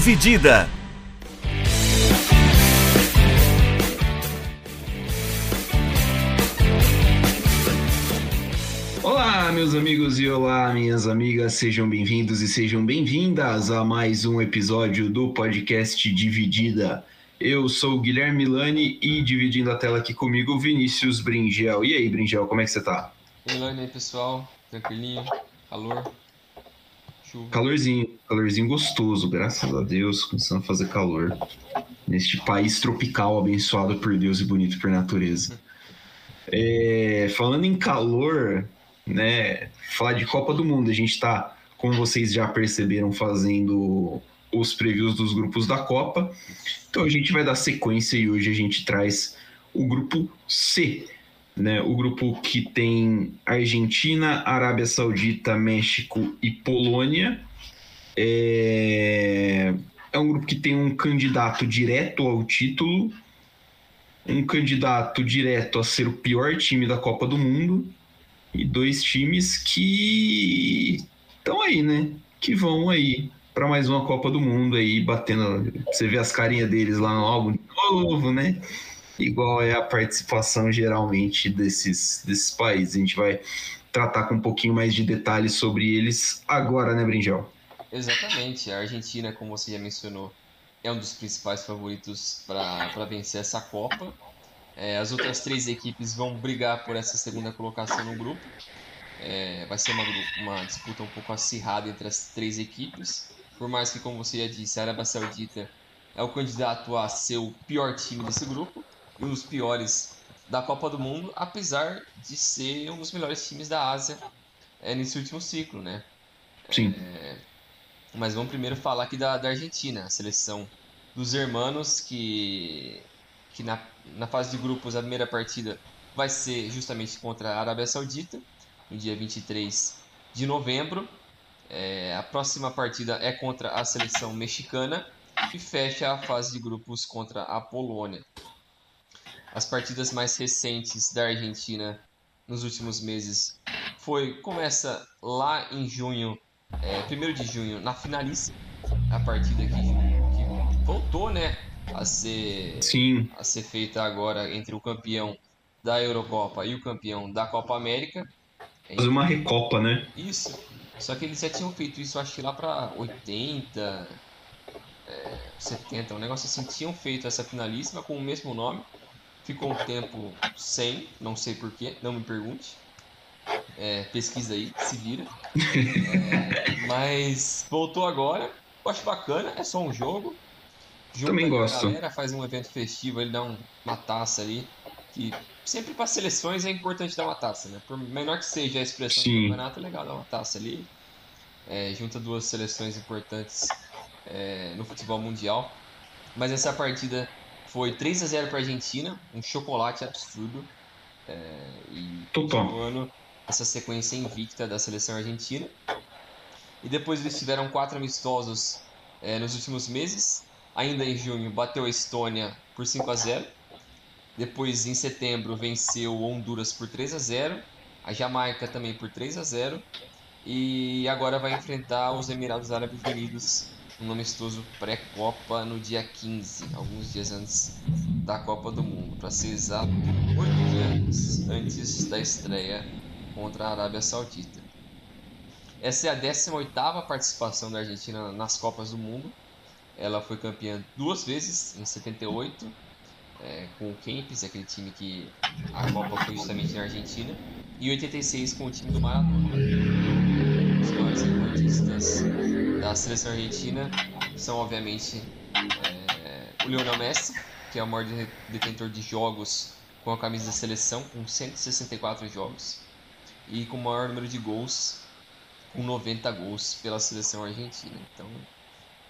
Dividida. Olá, meus amigos e olá, minhas amigas, sejam bem-vindos e sejam bem-vindas a mais um episódio do podcast Dividida. Eu sou o Guilherme Milani e dividindo a tela aqui comigo o Vinícius Bringel. E aí, Bringel, como é que você tá? Milani aí, pessoal, tranquilinho, calor, chuva. Calorzinho, calorzinho gostoso, graças a Deus, começando a fazer calor neste país tropical abençoado por Deus e bonito por natureza. É, falando em calor, né? Falar de Copa do Mundo, a gente está, como vocês já perceberam, fazendo os previews dos grupos da Copa. Então a gente vai dar sequência e hoje a gente traz o grupo C, né? O grupo que tem Argentina, Arábia Saudita, México e Polônia. É, é um grupo que tem um candidato direto ao título, um candidato direto a ser o pior time da Copa do Mundo e dois times que estão aí, né? Que vão aí para mais uma Copa do Mundo aí, batendo. Você vê as carinhas deles lá no álbum de novo, né? Igual é a participação geralmente desses, desses países. A gente vai tratar com um pouquinho mais de detalhes sobre eles agora, né, Brinjel? Exatamente. A Argentina, como você já mencionou, é um dos principais favoritos para vencer essa Copa. É, as outras três equipes vão brigar por essa segunda colocação no grupo. É, vai ser uma, uma disputa um pouco acirrada entre as três equipes. Por mais que, como você já disse, a Arábia Saudita é o candidato a ser o pior time desse grupo e um dos piores da Copa do Mundo, apesar de ser um dos melhores times da Ásia é, nesse último ciclo, né? Sim. É, mas vamos primeiro falar aqui da, da Argentina, a seleção dos hermanos que que na, na fase de grupos a primeira partida vai ser justamente contra a Arábia Saudita, no dia 23 de novembro. É, a próxima partida é contra a seleção mexicana e fecha a fase de grupos contra a Polônia. As partidas mais recentes da Argentina nos últimos meses foi começa lá em junho, é, 1 de junho, na finalíssima, a partida que, que voltou, né? a ser, Sim. a ser feita agora entre o campeão da Eurocopa e o campeão da Copa América. Fazer uma recopa, né? Isso. Só que eles já tinham feito isso, acho que lá para 80, é, 70, um negócio assim. Tinham feito essa finalíssima com o mesmo nome. Ficou um tempo sem, não sei porquê, não me pergunte. É, pesquisa aí, se vira. É, mas voltou agora. Eu acho bacana, é só um jogo. Junta Também a gosto. galera, faz um evento festivo, ele dá um- uma taça ali. Que sempre para seleções é importante dar uma taça, né? Por menor que seja a expressão Sim. do campeonato, é legal dar uma taça ali. É, junta duas seleções importantes é, no futebol mundial. Mas essa partida foi 3 a 0 para a Argentina, um chocolate absurdo. É, e continuando essa sequência invicta da seleção argentina. E depois eles tiveram quatro amistosos é, nos últimos meses. Ainda em junho bateu a Estônia por 5 a 0. Depois em setembro venceu Honduras por 3 a 0. A Jamaica também por 3 a 0. E agora vai enfrentar os Emirados Árabes Unidos um amistoso pré-Copa no dia 15, alguns dias antes da Copa do Mundo, para ser exato, oito anos antes da estreia contra a Arábia Saudita. Essa é a 18ª participação da Argentina nas Copas do Mundo. Ela foi campeã duas vezes, em 78, é, com o Kempis, aquele time que a Copa foi justamente na Argentina, e em 86 com o time do Maradona. Os recortistas da seleção argentina são, obviamente, é, o Lionel Messi, que é o maior de- detentor de jogos com a camisa da seleção, com 164 jogos, e com o maior número de gols, com 90 gols pela seleção argentina. Então,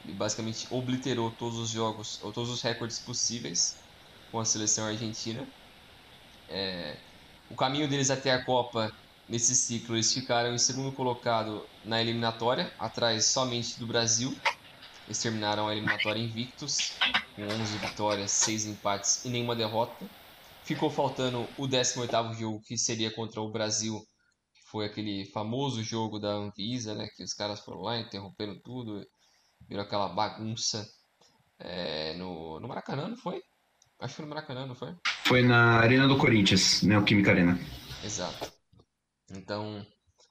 ele basicamente obliterou todos os jogos, ou todos os recordes possíveis com a seleção argentina. É, o caminho deles até a Copa nesse ciclo, eles ficaram em segundo colocado na eliminatória, atrás somente do Brasil. Eles terminaram a eliminatória invictos, com 11 vitórias, 6 empates e nenhuma derrota. Ficou faltando o 18º jogo, que seria contra o Brasil, que foi aquele famoso jogo da Anvisa, né, que os caras foram lá, interromperam tudo virou aquela bagunça é, no, no Maracanã, não foi? Acho que foi no Maracanã, não foi? Foi na Arena do Corinthians, Neoquímica Arena. Exato. Então,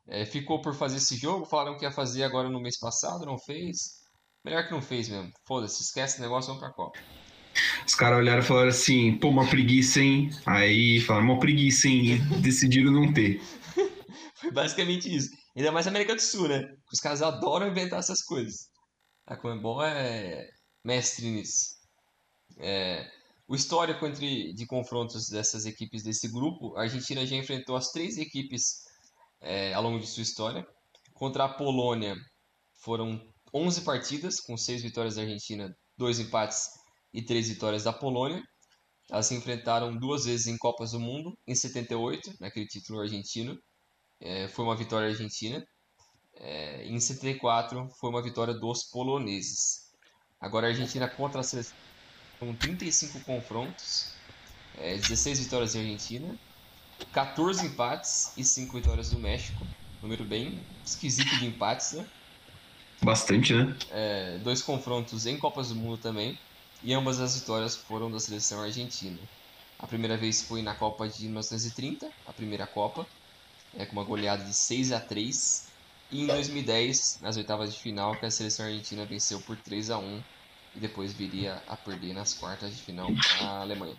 é, ficou por fazer esse jogo, falaram que ia fazer agora no mês passado, não fez. Melhor que não fez mesmo. Foda-se, esquece o negócio, vamos pra Copa. Os caras olharam e falaram assim, pô, uma preguiça, hein? Aí falaram, uma preguiça, hein? E decidiram não ter. Foi basicamente isso. Ainda mais América do Sul, né? Os caras adoram inventar essas coisas. A Comebol é mestre nisso. É... O histórico entre, de confrontos dessas equipes desse grupo, a Argentina já enfrentou as três equipes é, ao longo de sua história. Contra a Polônia foram 11 partidas, com 6 vitórias da Argentina, 2 empates e 3 vitórias da Polônia. Elas se enfrentaram duas vezes em Copas do Mundo, em 78, naquele título argentino, é, foi uma vitória argentina. É, em 74 foi uma vitória dos poloneses. Agora a Argentina contra a seleção com 35 confrontos, é, 16 vitórias da Argentina, 14 empates e 5 vitórias do México. Número bem esquisito de empates, né? Bastante, né? É, dois confrontos em Copas do Mundo também. E ambas as vitórias foram da seleção argentina. A primeira vez foi na Copa de 1930, a primeira Copa, é, com uma goleada de 6 a 3 E em 2010, nas oitavas de final, que a seleção argentina venceu por 3 a 1 e depois viria a perder nas quartas de final para a Alemanha.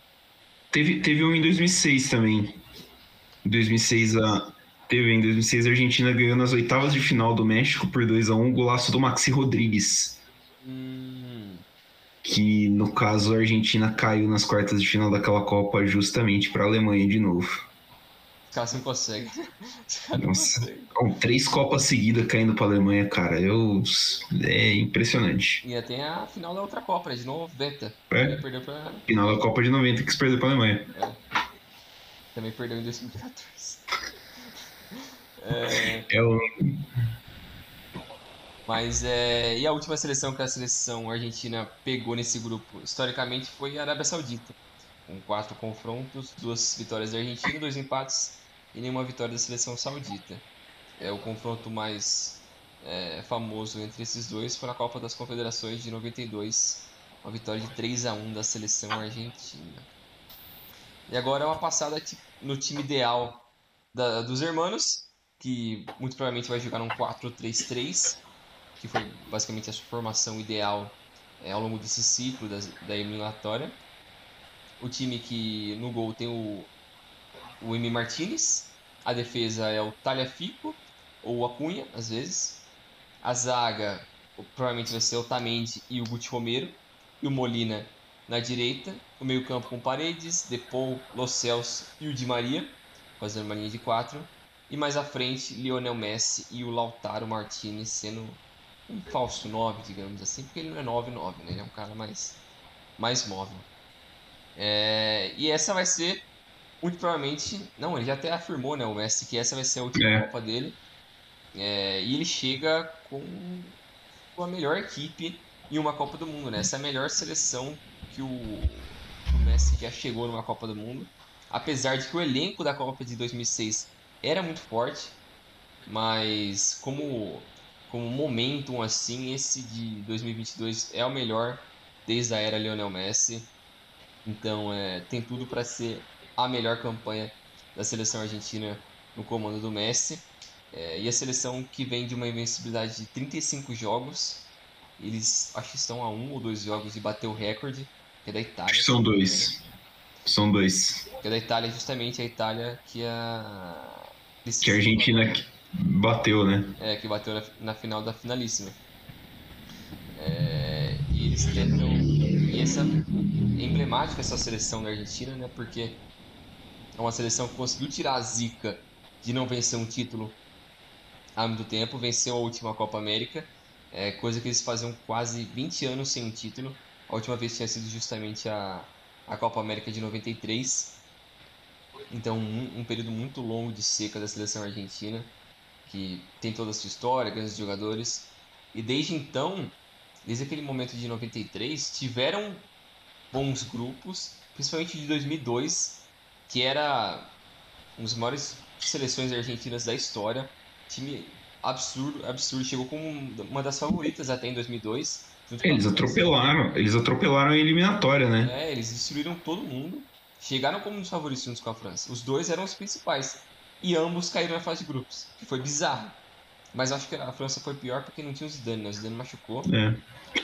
Teve, teve um em 2006 também. Em 2006 a teve em 2006 a Argentina ganhou nas oitavas de final do México por 2 a 1 o golaço do Maxi Rodrigues. Hum, Que no caso a Argentina caiu nas quartas de final daquela Copa justamente para a Alemanha de novo. os caras não conseguem. Nossa. conseguem. Com três Copas seguidas caindo para a Alemanha, cara, eu é impressionante. E tem a final da outra Copa? De 90. É. Final da Copa de 90 que se perdeu para a Alemanha. Também perdeu em 2014. É, É o mas é. E a última seleção que a seleção argentina pegou nesse grupo, historicamente, foi a Arábia Saudita. Com quatro confrontos, duas vitórias da Argentina, dois empates e nenhuma vitória da seleção saudita. É o confronto mais é, famoso entre esses dois foi na Copa das Confederações de 92, uma vitória de 3 a 1 da seleção argentina. E agora uma passada ti- no time ideal da- dos hermanos, que muito provavelmente vai jogar num 4-3-3, que foi basicamente a sua formação ideal é, ao longo desse ciclo da eliminatória. O time que no gol tem o, o Emi Martinez, a defesa é o Talhafico ou o Acunha, às vezes. A zaga provavelmente vai ser o Tamendi e o Guti Romero, e o Molina na direita. O meio-campo com Paredes, Depou, Lo Celso e o Di Maria, fazendo uma linha de quatro. E mais à frente, Lionel Messi e o Lautaro Martinez sendo um falso 9, digamos assim, porque ele não é 9-9, né? Ele é um cara mais, mais móvel. É, e essa vai ser, muito provavelmente, não, ele já até afirmou, né, o Messi, que essa vai ser a última É. Copa dele. É, e ele chega com, com a melhor equipe em uma Copa do Mundo, né? Essa é a melhor seleção que o, que já chegou numa Copa do Mundo. Apesar de que o elenco da Copa de 2006 era muito forte, mas como como momentum assim, esse de 2022 é o melhor desde a era Lionel Messi. Então, é, tem tudo para ser a melhor campanha da seleção argentina no comando do Messi. É, e a seleção que vem de uma invencibilidade de 35 jogos, eles acho que estão a um ou dois jogos de bater o recorde, que é da Itália. Acho que são dois. São dois. Que é da Itália, justamente a Itália que a. Que a Argentina bateu, né? É, que bateu na, na final da finalíssima. É, e eles tentam. E essa é emblemática essa seleção da Argentina, né? Porque é uma seleção que conseguiu tirar a zica de não vencer um título há muito tempo, venceu a última Copa América, é, coisa que eles faziam quase 20 anos sem um título. A última vez tinha sido justamente a, a Copa América de 93. Então, um, um período muito longo de seca da seleção argentina que tem toda a sua história, grandes jogadores. E desde então, desde aquele momento de 93, tiveram bons grupos, principalmente de 2002, que era um dos maiores seleções argentinas da história. Time absurdo, absurdo. Chegou como uma das favoritas até em 2002. Eles atropelaram, eles atropelaram a eliminatória, né? É, eles destruíram todo mundo. Chegaram como um dos favoritos juntos com a França. Os dois eram os principais. E ambos caíram na fase de grupos, que foi bizarro. Mas acho que a França foi pior porque não tinha o Zidane, né? O Zidane machucou. É.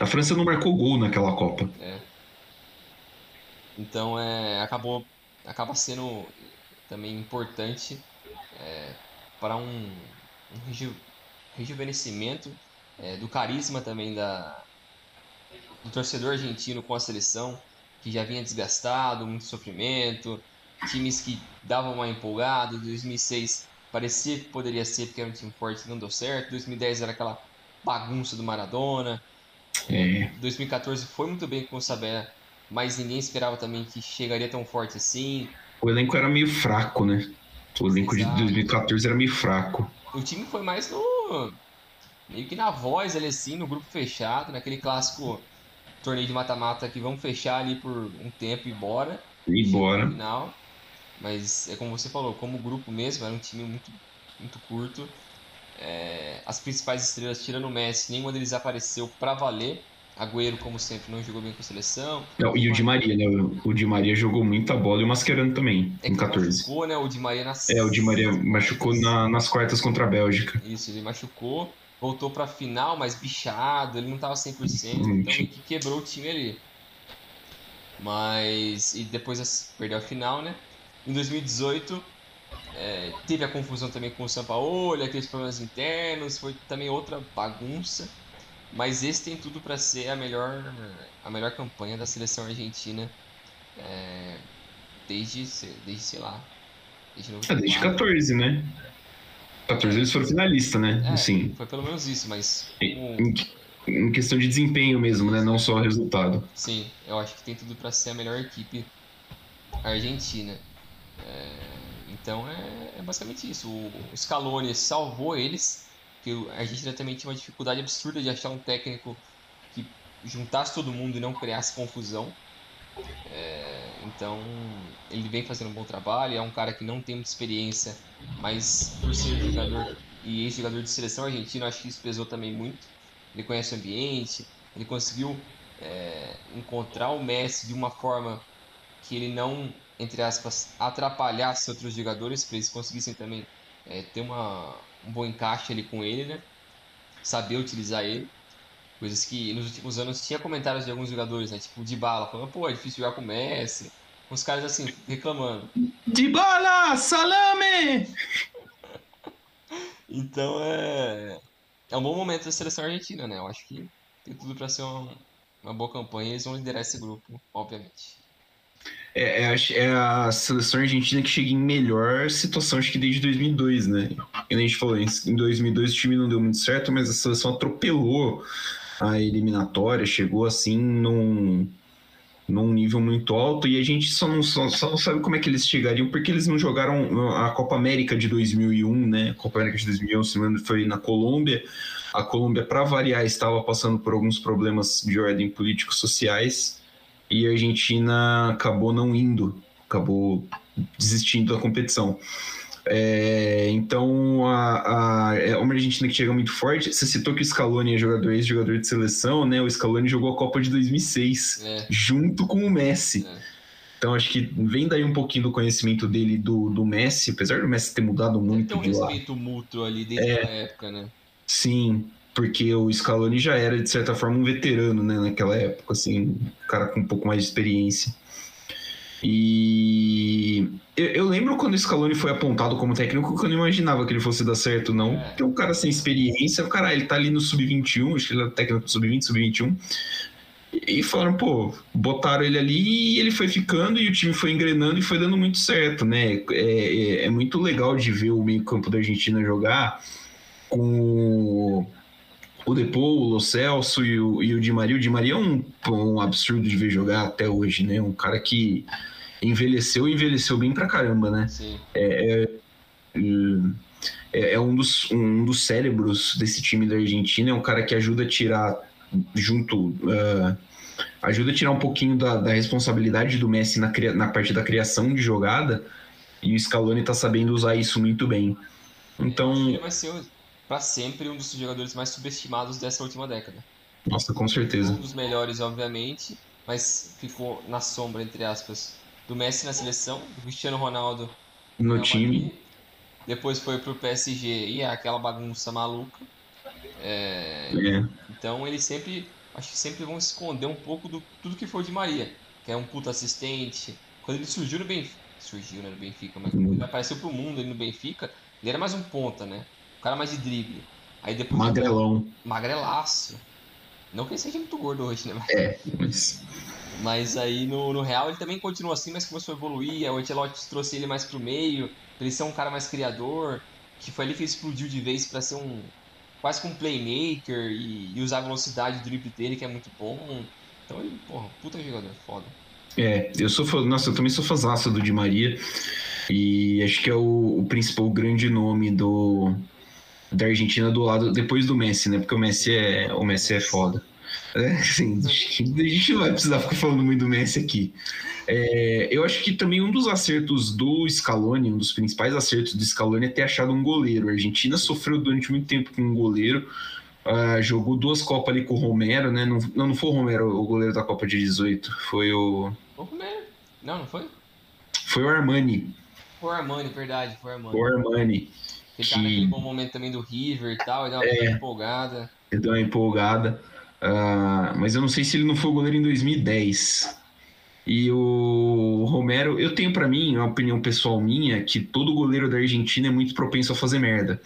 A França não marcou gol naquela Copa. É. Então é, acabou acaba sendo também importante é, para um, um reju, rejuvenescimento é, do carisma também da, do torcedor argentino com a seleção, que já vinha desgastado, muito sofrimento, times que davam uma empolgada, 2006 parecia que poderia ser porque era um time forte não deu certo, 2010 era aquela bagunça do Maradona, é. 2014 foi muito bem com o Sabé, mas ninguém esperava também que chegaria tão forte assim. O elenco era meio fraco, né? O elenco Exato. de 2014 era meio fraco. O time foi mais no. meio que na voz ali assim, no grupo fechado, naquele clássico torneio de mata-mata que vamos fechar ali por um tempo e bora. E bora. Final. Mas é como você falou, como grupo mesmo, era um time muito, muito curto. É, as principais estrelas, tirando o Messi, nenhuma deles apareceu para valer. Agüero, como sempre, não jogou bem com a seleção. Não, e o Di Maria, né? O Di Maria jogou muita bola e o Mascherano também, é em 14. machucou, né? O Di Maria nas... É, o Di Maria machucou na, nas quartas contra a Bélgica. Isso, ele machucou, voltou pra final, mas bichado, ele não tava 100%, hum, então que quebrou o time ali. Mas... E depois perdeu a final, né? Em 2018, é, teve a confusão também com o Sampaoli, aqueles problemas internos, foi também outra bagunça. Mas esse tem tudo para ser a melhor, a melhor campanha da seleção argentina é, desde, desde, sei lá, desde, é, desde 14, né? 14 eles foram finalistas, né? É, Sim. Foi pelo menos isso, mas. Em, em, questão de desempenho mesmo, né? Não só resultado. Sim, eu acho que tem tudo para ser a melhor equipe argentina. É, então é, é, basicamente isso. O, o Scaloni salvou eles porque a Argentina também tinha uma dificuldade absurda de achar um técnico que juntasse todo mundo e não criasse confusão. É, então ele vem fazendo um bom trabalho, é um cara que não tem muita experiência, mas por ser jogador e ex-jogador de seleção argentina, acho que isso pesou também muito. Ele conhece o ambiente, ele conseguiu é, encontrar o Messi de uma forma que ele não, entre aspas, atrapalhasse outros jogadores, para eles conseguissem também é, ter uma, um bom encaixe ali com ele, né? Saber utilizar ele. Coisas que nos últimos anos tinha comentários de alguns jogadores, né? Tipo, de bala, falando, pô, é difícil jogar com o Messi. Uns caras assim, reclamando. De bala, salame! então é. É um bom momento da seleção argentina, né? Eu acho que tem tudo para ser uma, uma boa campanha e eles vão liderar esse grupo, obviamente. É, é, é, a seleção argentina que chega em melhor situação, acho que desde 2002, né? E a gente falou, em 2002 o time não deu muito certo, mas a seleção atropelou a eliminatória, chegou assim num, num nível muito alto e a gente só não, só, só não sabe como é que eles chegariam porque eles não jogaram a Copa América de 2001, né? A Copa América de 2001, se não foi na Colômbia. A Colômbia, para variar, estava passando por alguns problemas de ordem políticos sociais e a Argentina acabou não indo, acabou desistindo da competição. É, então, a, a, é uma Argentina que chega muito forte. Você citou que o Scaloni é jogador, ex-jogador de seleção, né? O Scaloni jogou a Copa de 2006, é. junto com o Messi. É. Então, acho que vem daí um pouquinho do conhecimento dele do, do Messi, apesar do Messi ter mudado muito. Tem um respeito mútuo ali desde é. a época, né? Sim, porque o Scaloni já era, de certa forma, um veterano, né, naquela época, assim, um cara com um pouco mais de experiência. E eu, eu lembro quando o Scaloni foi apontado como técnico que eu não imaginava que ele fosse dar certo, não. É. Porque um cara sem experiência, o cara, ele tá ali no sub-21, acho que ele é técnico do sub-20, sub-21. E falaram, pô, botaram ele ali e ele foi ficando e o time foi engrenando e foi dando muito certo, né? É, é, é muito legal de ver o meio-campo da Argentina jogar com o Depô, o Lo Celso e o, e o Di Maria. O Di Maria é um, um absurdo de ver jogar até hoje, né? Um cara que envelheceu e envelheceu bem pra caramba, né? Sim. É, é, é, é, um, dos, um dos cérebros desse time da Argentina, é um cara que ajuda a tirar junto. Uh, ajuda a tirar um pouquinho da, da responsabilidade do Messi na, na parte da criação de jogada, e o Scaloni tá sabendo usar isso muito bem. Então. Ele vai ser para sempre um dos jogadores mais subestimados dessa última década. Nossa, com certeza. Um dos melhores, obviamente, mas ficou na sombra, entre aspas, do Messi na seleção, do Cristiano Ronaldo no time. Madrid. Depois foi pro PSG e é aquela bagunça maluca. É, É. Então eles sempre, acho que sempre vão esconder um pouco do tudo que for de Maria, que é um puta assistente. Quando ele surgiu no Benfica, surgiu né, no Benfica, mas quando ele apareceu pro mundo ali no Benfica, ele era mais um ponta, né? O cara mais de drible. Aí depois Magrelão. magrelaço. Não que ele seja muito gordo hoje, né? Mas, É, mas. Mas aí no, no Real ele também continua assim, mas começou a evoluir. O Ancelotti trouxe ele mais pro meio, pra ele ser um cara mais criador, que foi ali que explodiu de vez pra ser um quase que um playmaker e, e usar a velocidade do drible dele, que é muito bom. Então ele, porra, puta jogador, foda. É, eu sou fã, nossa, eu também sou fãzaço do Di Maria. E acho que é o, o principal grande nome do da Argentina do lado depois do Messi, né? Porque o Messi é o Messi é foda. É, assim, a gente não vai precisar ficar falando muito do Messi aqui. É, eu acho que também um dos acertos do Scaloni, um dos principais acertos do Scaloni é ter achado um goleiro. A Argentina sofreu durante muito tempo com um goleiro. ah, jogou duas Copas ali com o Romero, né? Não, não, não foi o Romero o goleiro da Copa de 18, foi o. Vou comer. Não, não foi? Foi o Armani. Foi o Armani, verdade, foi o Armani. O Armani. Ele tá que- naquele bom momento também do River e tal, ele dá uma É. empolgada. Ele deu uma empolgada. Ah, mas eu não sei se ele não foi o goleiro em 2010. E o Romero, eu tenho pra mim, uma opinião pessoal minha, que todo goleiro da Argentina é muito propenso a fazer merda.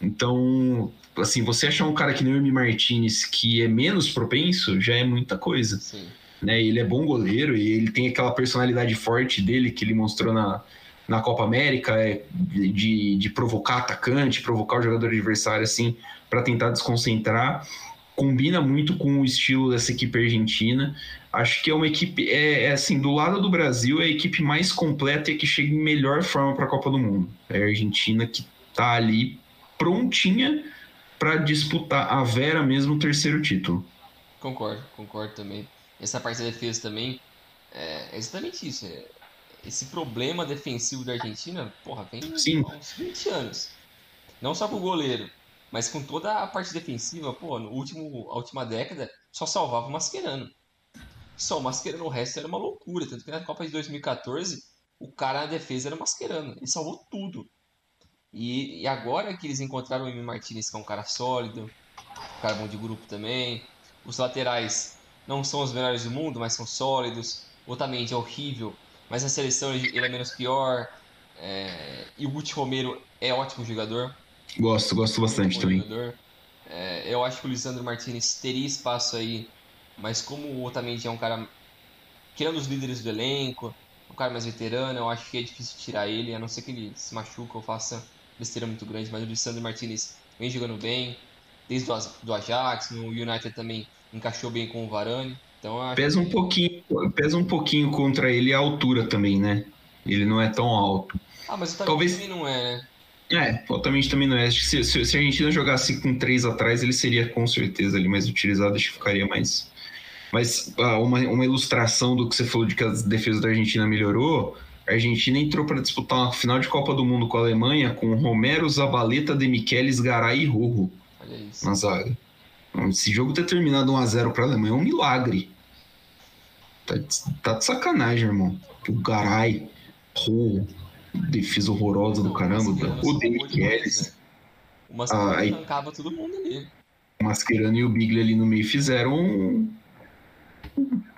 Então, assim, você achar um cara que nem o Emi Martinez que é menos propenso, já é muita coisa. Sim. né? Ele é bom goleiro e ele tem aquela personalidade forte dele que ele mostrou na, na Copa América, é, de, de provocar atacante, provocar o jogador adversário, assim, para tentar desconcentrar. Combina muito com o estilo dessa equipe argentina. Acho que é uma equipe, é, é assim, do lado do Brasil, é a equipe mais completa e que chega em melhor forma para a Copa do Mundo. É a Argentina que tá ali prontinha para disputar a Vera mesmo o terceiro título. Concordo, concordo também. Essa parte da defesa também é exatamente isso. é- Esse problema defensivo da Argentina, porra, vem Sim. há uns 20 anos. Não só com o goleiro, mas com toda a parte defensiva, pô, no último, a última década só salvava o Mascherano. Só o Mascherano, o resto era uma loucura. Tanto que na Copa de 2014, o cara na defesa era o Mascherano. Ele salvou tudo. E, e agora que eles encontraram o Emi Martinez, que é um cara sólido, um cara bom de grupo também. Os laterais não são os melhores do mundo, mas são sólidos. O Otamendi é horrível, mas na seleção ele, ele é menos pior. É, e o Guti Romero é ótimo jogador. Gosto, gosto bastante também. É, eu acho que o Lisandro Martinez teria espaço aí, mas como o Otamendi é um cara que é um dos líderes do elenco, um cara mais veterano, eu acho que é difícil tirar ele, a não ser que ele se machuque ou faça besteira muito grande, mas o Lisandro Martinez vem jogando bem, desde o Ajax, no United também encaixou bem com o Varane, então Pesa um que- pouquinho, pesa um pouquinho contra ele a altura também, né? Ele não é tão alto. Ah, mas o Talvez- também não é, né? É, totalmente também não é. Se, se, se a Argentina jogasse com três atrás, ele seria com certeza ali mais utilizado, acho que ficaria mais. Mas ah, uma, uma ilustração do que você falou de que a defesa da Argentina melhorou. A Argentina entrou para disputar uma final de Copa do Mundo com a Alemanha com Romero, Zabaleta, De Michelis, Garay e Rojo na zaga. Esse jogo ter terminado 1x0 para a Alemanha é um milagre. Tá de, tá de sacanagem, irmão. O Garay, Rojo, defesa horrorosa do Não, caramba. Mascherano O Michelis. né? O Mascherano Ah, aí- arrancava todo mundo ali. o Mascherano e o Biglia ali no meio fizeram um,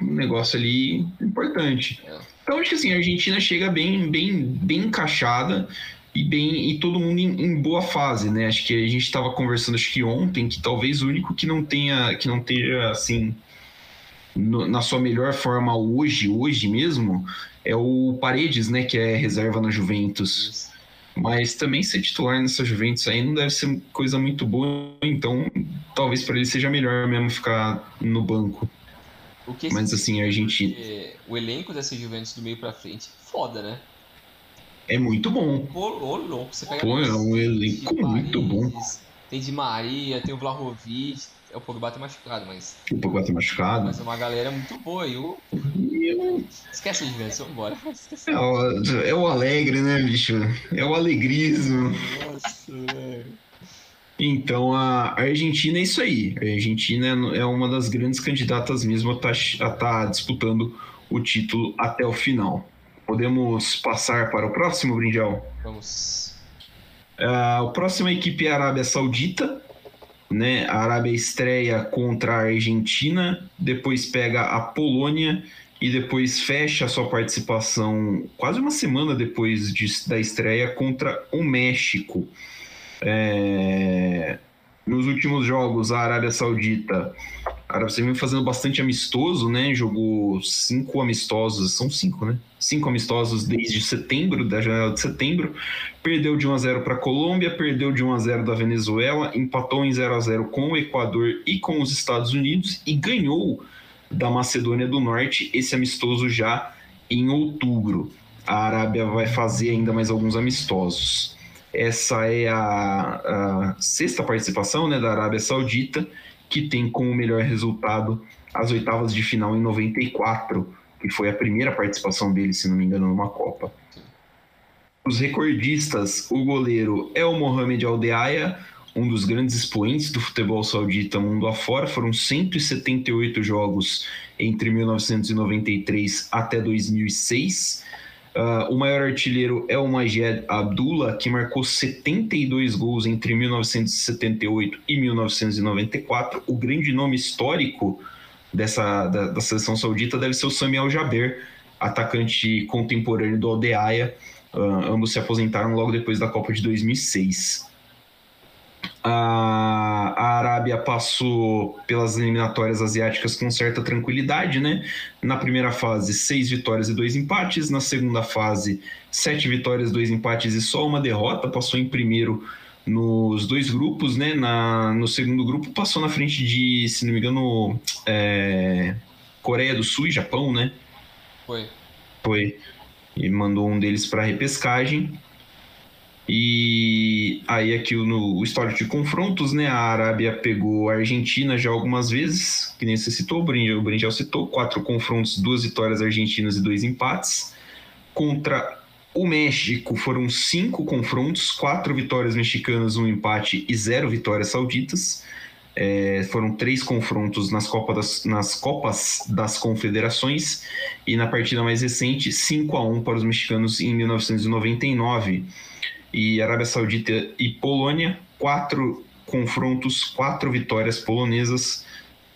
um negócio ali importante. É. Então acho que assim, a Argentina chega bem, bem, bem encaixada e bem e todo mundo em, em boa fase, né? Acho que a gente estava conversando acho que ontem que talvez o único que não tenha que não esteja assim no- na sua melhor forma hoje, hoje mesmo, é o Paredes, né, que é reserva na Juventus. Mas também ser titular nessa Juventus aí não deve ser coisa muito boa, então talvez para ele seja melhor mesmo ficar no banco. Mas assim, a porque o elenco dessa Juventus do meio pra frente, foda, né? é muito bom. Ô, ô, louco, você pega Pô, é um elenco muito bom. Tem Di Maria, tem o Vlahovic, o Pogba tá machucado, mas, O Pogba tá machucado. mas é uma galera muito boa. E o... Eu- Esquece a vambora. Esquece. É o, é o alegre, né, bicho? É o alegrismo. Nossa, velho. Então a Argentina é isso aí. A Argentina é uma das grandes candidatas mesmo a estar tá, tá disputando o título até o final. Podemos passar para o próximo, Brinjal? Vamos. Uh, o próximo é a equipe é a Arábia Saudita. Né? A Arábia estreia contra a Argentina, depois pega a Polônia e depois fecha a sua participação quase uma semana depois de, da estreia contra o México. É... Nos últimos jogos, a Arábia Saudita, a Arábia Saudita vem fazendo bastante amistoso, né? Jogou cinco amistosos, são cinco, né? Cinco amistosos desde setembro, da janela de setembro. Perdeu de 1 a 0 para a Colômbia, perdeu de 1 a 0 da Venezuela, empatou em 0 a 0 com o Equador e com os Estados Unidos e ganhou da Macedônia do Norte, esse amistoso já em outubro. A Arábia vai fazer ainda mais alguns amistosos. Essa é a, a sexta participação né, da Arábia Saudita, que tem como melhor resultado as oitavas de final em 94, que foi a primeira participação dele, se não me engano, numa Copa. Os recordistas, o goleiro é o Mohamed Aldeaya, um dos grandes expoentes do futebol saudita mundo afora. Foram 178 jogos entre 1993 até 2006. Uh, ah, o maior artilheiro é o Majed Abdullah, que marcou 72 gols entre 1978 e 1994. O grande nome histórico dessa, da, da seleção saudita deve ser o Samuel Jaber, atacante contemporâneo do Aldeaya. Uh, ambos se aposentaram logo depois da Copa de 2006. A, a Arábia passou pelas eliminatórias asiáticas com certa tranquilidade, né? Na primeira fase, seis vitórias e dois empates. Na segunda fase, sete vitórias, dois empates e só uma derrota. Passou em primeiro nos dois grupos, né? Na, no segundo grupo, passou na frente de, se não me engano, é, Coreia do Sul e Japão, né? Foi. Foi. E mandou um deles para repescagem. E aí aqui no histórico de confrontos, né? A Arábia pegou a Argentina já algumas vezes, que nem você citou, o Brinjal citou, quatro confrontos, duas vitórias argentinas e dois empates. Contra o México foram cinco confrontos, quatro vitórias mexicanas, um empate e zero vitórias sauditas. É, foram três confrontos nas, Copa das, nas Copas das Confederações e na partida mais recente, 5 a 1 para os mexicanos em 1999 e Arábia Saudita e Polônia, quatro confrontos, quatro vitórias polonesas,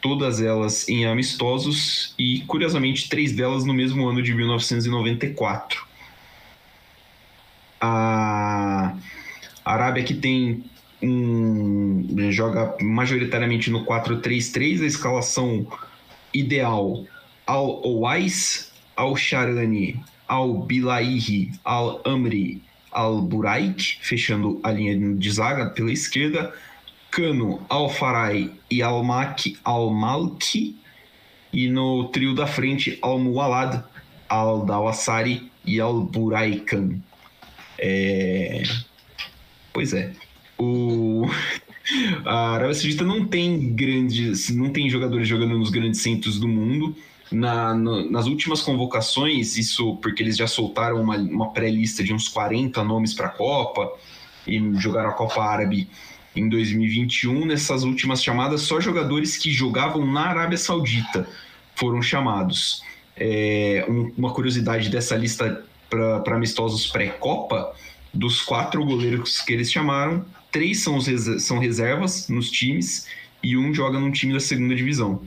todas elas em amistosos e, curiosamente, três delas no mesmo ano de 1994. A Arábia que tem um joga majoritariamente no 4-3-3, a escalação ideal Al-Owais, Al-Sharani, Al-Bilaihi, Al-Amri, Al-Buraik, fechando a linha de zaga pela esquerda, Cano, Al-Farai e Al-Mak, Al-Malki, e no trio da frente, Al-Mualad, Al-Dawassari e Al-Buraikan. É... Pois é. O... A Arábia Saudita não tem grandes, não tem jogadores jogando nos grandes centros do mundo na, no, nas últimas convocações, isso porque eles já soltaram uma, uma pré-lista de uns 40 nomes para a Copa e jogaram a Copa Árabe em 2021. Nessas últimas chamadas, só jogadores que jogavam na Arábia Saudita foram chamados. É, um, uma curiosidade dessa lista para amistosos pré-Copa: dos quatro goleiros que eles chamaram, três são, são reservas nos times e um joga num time da segunda divisão.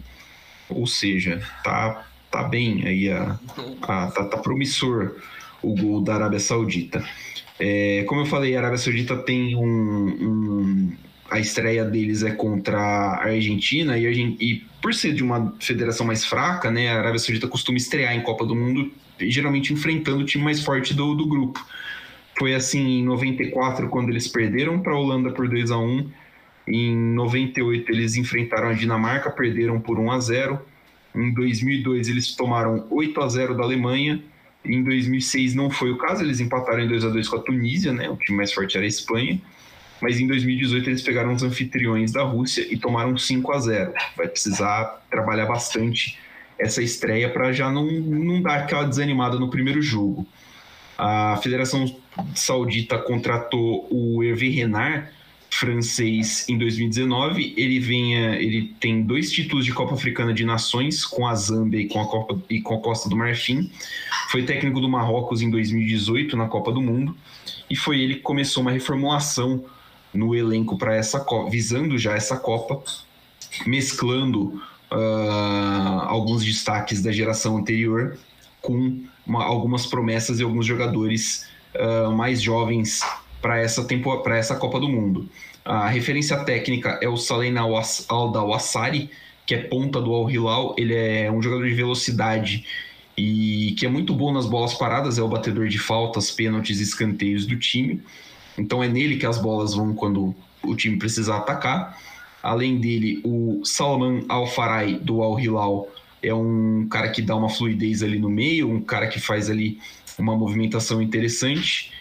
Ou seja, tá, tá bem aí, a, a tá, tá, promissor o gol da Arábia Saudita. É, como eu falei, a Arábia Saudita tem um, um a estreia deles é contra a Argentina e, e, por ser de uma federação mais fraca, né, a Arábia Saudita costuma estrear em Copa do Mundo, geralmente enfrentando o time mais forte do, do grupo. Foi assim em 94, quando eles perderam para a Holanda por 2 a 1 em 98 eles enfrentaram a Dinamarca, perderam por 1 a 0. Em 2002 eles tomaram 8 a 0 da Alemanha. Em 2006 não foi o caso, eles empataram em 2 a 2 com a Tunísia, né? O time mais forte era a Espanha. Mas em 2018 eles pegaram os anfitriões da Rússia e tomaram 5 a 0. Vai precisar trabalhar bastante essa estreia para já não, não dar aquela desanimada no primeiro jogo. A Federação Saudita contratou o Hervé Renard, francês em 2019. Ele venha, ele tem dois títulos de Copa Africana de Nações com a Zâmbia e com a Copa e com a Costa do Marfim. Foi técnico do Marrocos em 2018 na Copa do Mundo e foi ele que começou uma reformulação no elenco para essa Copa, visando já essa Copa, mesclando uh, alguns destaques da geração anterior com uma, algumas promessas e alguns jogadores uh, mais jovens para essa, essa Copa do Mundo. A referência técnica é o Salena Al-Dawassari, que é ponta do Al Hilal. Ele é um jogador de velocidade e que é muito bom nas bolas paradas, é o batedor de faltas, pênaltis e escanteios do time. Então é nele que as bolas vão quando o time precisar atacar. Além dele, o Salman Al-Farai do Al Hilal é um cara que dá uma fluidez ali no meio, um cara que faz ali uma movimentação interessante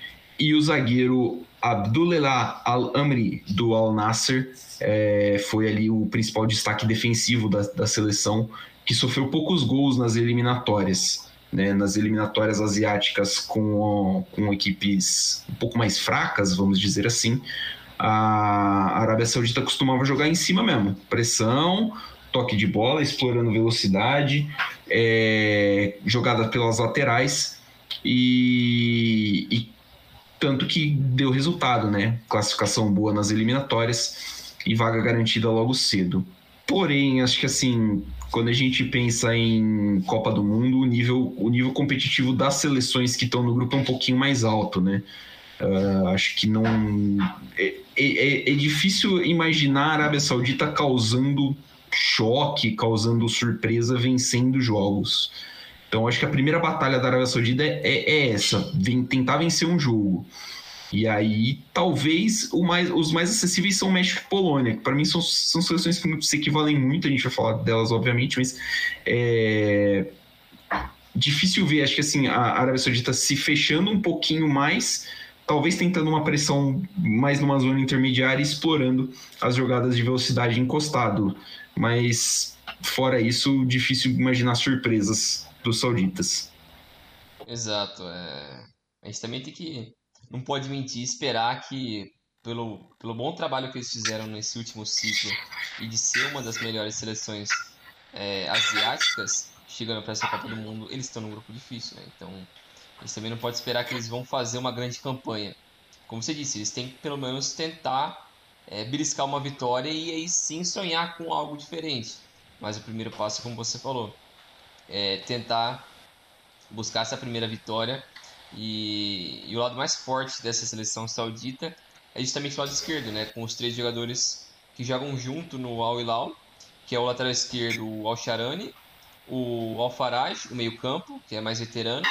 e o zagueiro Abdullah Al-Amri, do Al Nasser, é, foi ali o principal destaque defensivo da, da seleção, que sofreu poucos gols nas eliminatórias. Né, nas eliminatórias asiáticas com, com equipes um pouco mais fracas, vamos dizer assim, a Arábia Saudita costumava jogar em cima mesmo, pressão, toque de bola, explorando velocidade, é, jogada pelas laterais. E, e tanto que deu resultado, né? Classificação boa nas eliminatórias e vaga garantida logo cedo. Porém, acho que assim, quando a gente pensa em Copa do Mundo, o nível, o nível competitivo das seleções que estão no grupo é um pouquinho mais alto, né? Uh, acho que não. É, é, é, difícil imaginar a Arábia Saudita causando choque, causando surpresa, vencendo jogos. Então, acho que a primeira batalha da Arábia Saudita é, é essa: vem, tentar vencer um jogo. E aí, talvez mais, os mais acessíveis são México e Polônia, que para mim são, são seleções que se equivalem muito, a gente vai falar delas, obviamente, mas é difícil ver, acho que assim, a Arábia Saudita se fechando um pouquinho mais, talvez tentando uma pressão mais numa zona intermediária explorando as jogadas de velocidade encostado. Mas fora isso, difícil imaginar surpresas dos sauditas. Exato. É... A gente também tem que. Não pode mentir, esperar que, pelo, pelo bom trabalho que eles fizeram nesse último ciclo e de ser uma das melhores seleções é, asiáticas, chegando para essa Copa do Mundo, eles estão num grupo difícil, né? Então, a gente também não pode esperar que eles vão fazer uma grande campanha. Como você disse, eles têm que pelo menos tentar é, beliscar uma vitória e aí sim sonhar com algo diferente. Mas o primeiro passo, como você falou, é, tentar buscar essa primeira vitória. E, e, o lado mais forte dessa seleção saudita é justamente o lado esquerdo, né? com os três jogadores que jogam junto no Al Hilal, que é o lateral esquerdo, o Al Sharani, o Al Faraj, o meio-campo, que é mais veterano,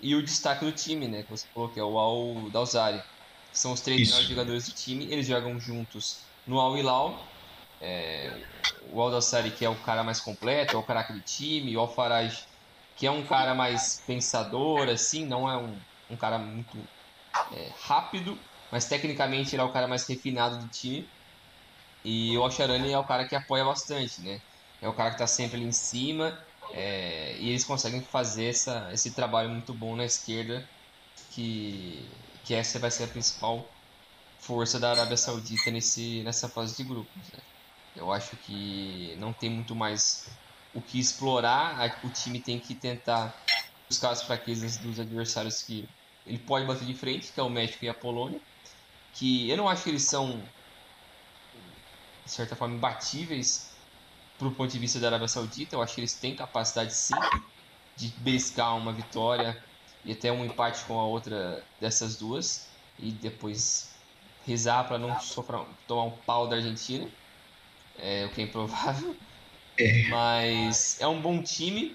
e o destaque do time, né? Que você falou que é o Al Dalzari. São os três melhores jogadores do time, eles jogam juntos no Al Hilal é, o Aldassari, que é o cara mais completo, é o caraca do time, o Alfaraj, que é um cara mais pensador, assim, não é um, um cara muito é, rápido, mas tecnicamente ele é o cara mais refinado do time. E o Alcharani é o cara que apoia bastante, né? É o cara que está sempre ali em cima. É, e eles conseguem fazer essa, esse trabalho muito bom na esquerda, que, que essa vai ser a principal força da Arábia Saudita nesse, nessa fase de grupos. Né? Eu acho que não tem muito mais o que explorar. O time tem que tentar buscar as fraquezas dos adversários que ele pode bater de frente, que é o México e a Polônia. Que eu não acho que eles são, de certa forma, imbatíveis para o ponto de vista da Arábia Saudita. Eu acho que eles têm capacidade sim de beliscar uma vitória e até um empate com a outra dessas duas e depois rezar para não sofrer, tomar um pau da Argentina é, o que é improvável. É. Mas é um bom time,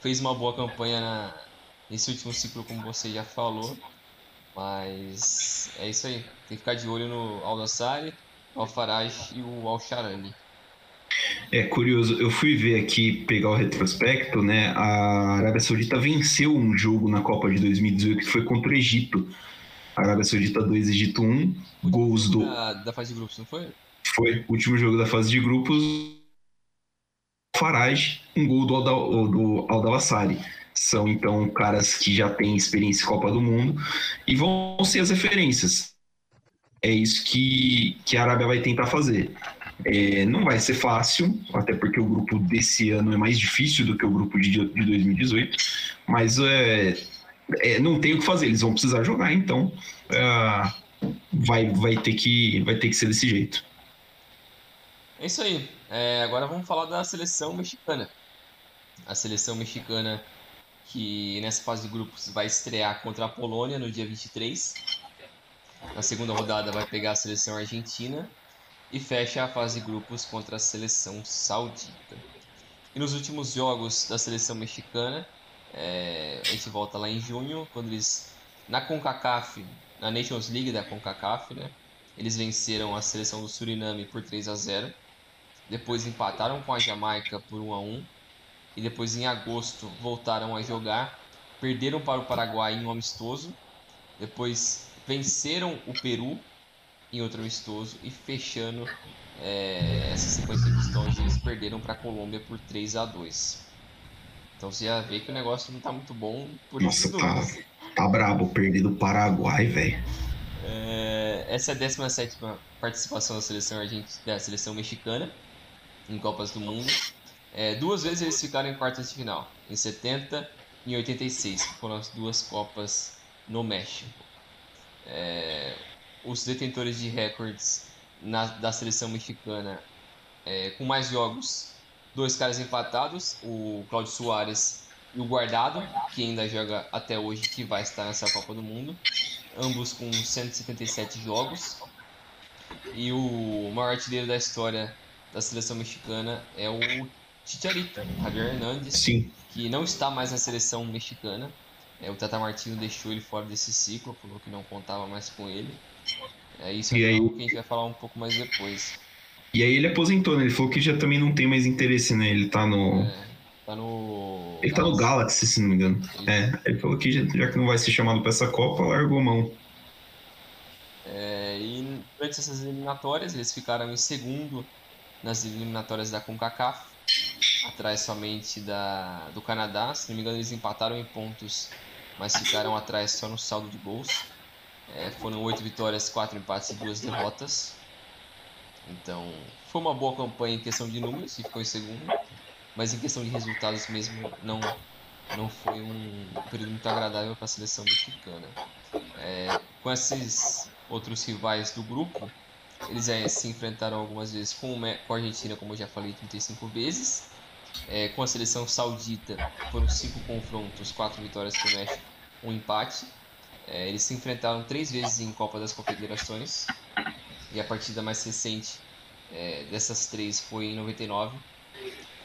fez uma boa campanha na, nesse último ciclo, como você já falou. Mas é isso aí, tem que ficar de olho no Al-Nassari, Al-Faraj e o Al-Sharani. É curioso, eu fui ver aqui, pegar o retrospecto, né? A Arábia Saudita venceu um jogo na Copa de 2018 que foi contra o Egito. Arábia Saudita 2, Egito 1, gols do. Da, da fase de grupos, não foi? Foi o último jogo da fase de grupos. Farage, um gol do, Alda, do. São então caras que já têm experiência em Copa do Mundo e vão ser as referências. é isso que, que a Arábia vai tentar fazer. É, não vai ser fácil, até porque o grupo desse ano é mais difícil do que o grupo de, de 2018, mas é, é, não tem o que fazer, eles vão precisar jogar, então é, vai, vai, ter que, vai ter que ser desse jeito. É isso aí. É, agora vamos falar da seleção mexicana. A seleção mexicana que nessa fase de grupos vai estrear contra a Polônia no dia 23. Na segunda rodada vai pegar a seleção argentina e fecha a fase de grupos contra a seleção saudita. E nos últimos jogos da seleção mexicana, é, a gente volta lá em junho, quando eles na CONCACAF, na Nations League da CONCACAF, né, eles venceram a seleção do Suriname por 3 a 0. Depois empataram com a Jamaica por 1 a 1 e depois em agosto voltaram a jogar, perderam para o Paraguai em um amistoso, depois venceram o Peru em outro amistoso. E fechando é, essa sequência de mistões eles perderam para a Colômbia por 3 a 2 Então você já vê que o negócio não está muito bom por Nossa, tá, tá brabo perder do Paraguai, velho. É, essa é a 17 participação da seleção, da seleção mexicana em Copas do Mundo. É, duas vezes eles ficaram em quartas de final, em 70 e em 86, que foram as duas Copas no México. É, os detentores de recordes na, da seleção mexicana é, com mais jogos, dois caras empatados, o Claudio Soares e o Guardado, que ainda joga até hoje, que vai estar nessa Copa do Mundo, ambos com 177 jogos. E o maior artilheiro da história da seleção mexicana é o Chicharito, Javier Hernandes, Sim. que não está mais na seleção mexicana. É, o Tata Martino deixou ele fora desse ciclo, falou que não contava mais com ele. É isso e é aí... que a gente vai falar um pouco mais depois. E aí ele aposentou, né? Ele falou que já também não tem mais interesse, né? Ele tá no. É, tá no. Ele tá no Galaxy, se não me engano. Isso. É, ele falou que já, já, que não vai ser chamado pra essa Copa, largou mão. É, e durante essas eliminatórias, eles ficaram em segundo nas eliminatórias da CONCACAF atrás somente da, do Canadá. Se não me engano, eles empataram em pontos, mas ficaram atrás só no saldo de gols. É, foram oito vitórias, quatro empates e duas derrotas. Então, foi uma boa campanha em questão de números e ficou em segundo, mas em questão de resultados mesmo não não foi um período muito agradável para a seleção mexicana. É, com esses outros rivais do grupo, eles é, se enfrentaram algumas vezes com, com a Argentina, como eu já falei, 35 vezes. É, com a seleção saudita, foram cinco confrontos, quatro vitórias para o México, um empate. É, eles se enfrentaram três vezes em Copa das Confederações. E a partida mais recente é, dessas três foi em 99,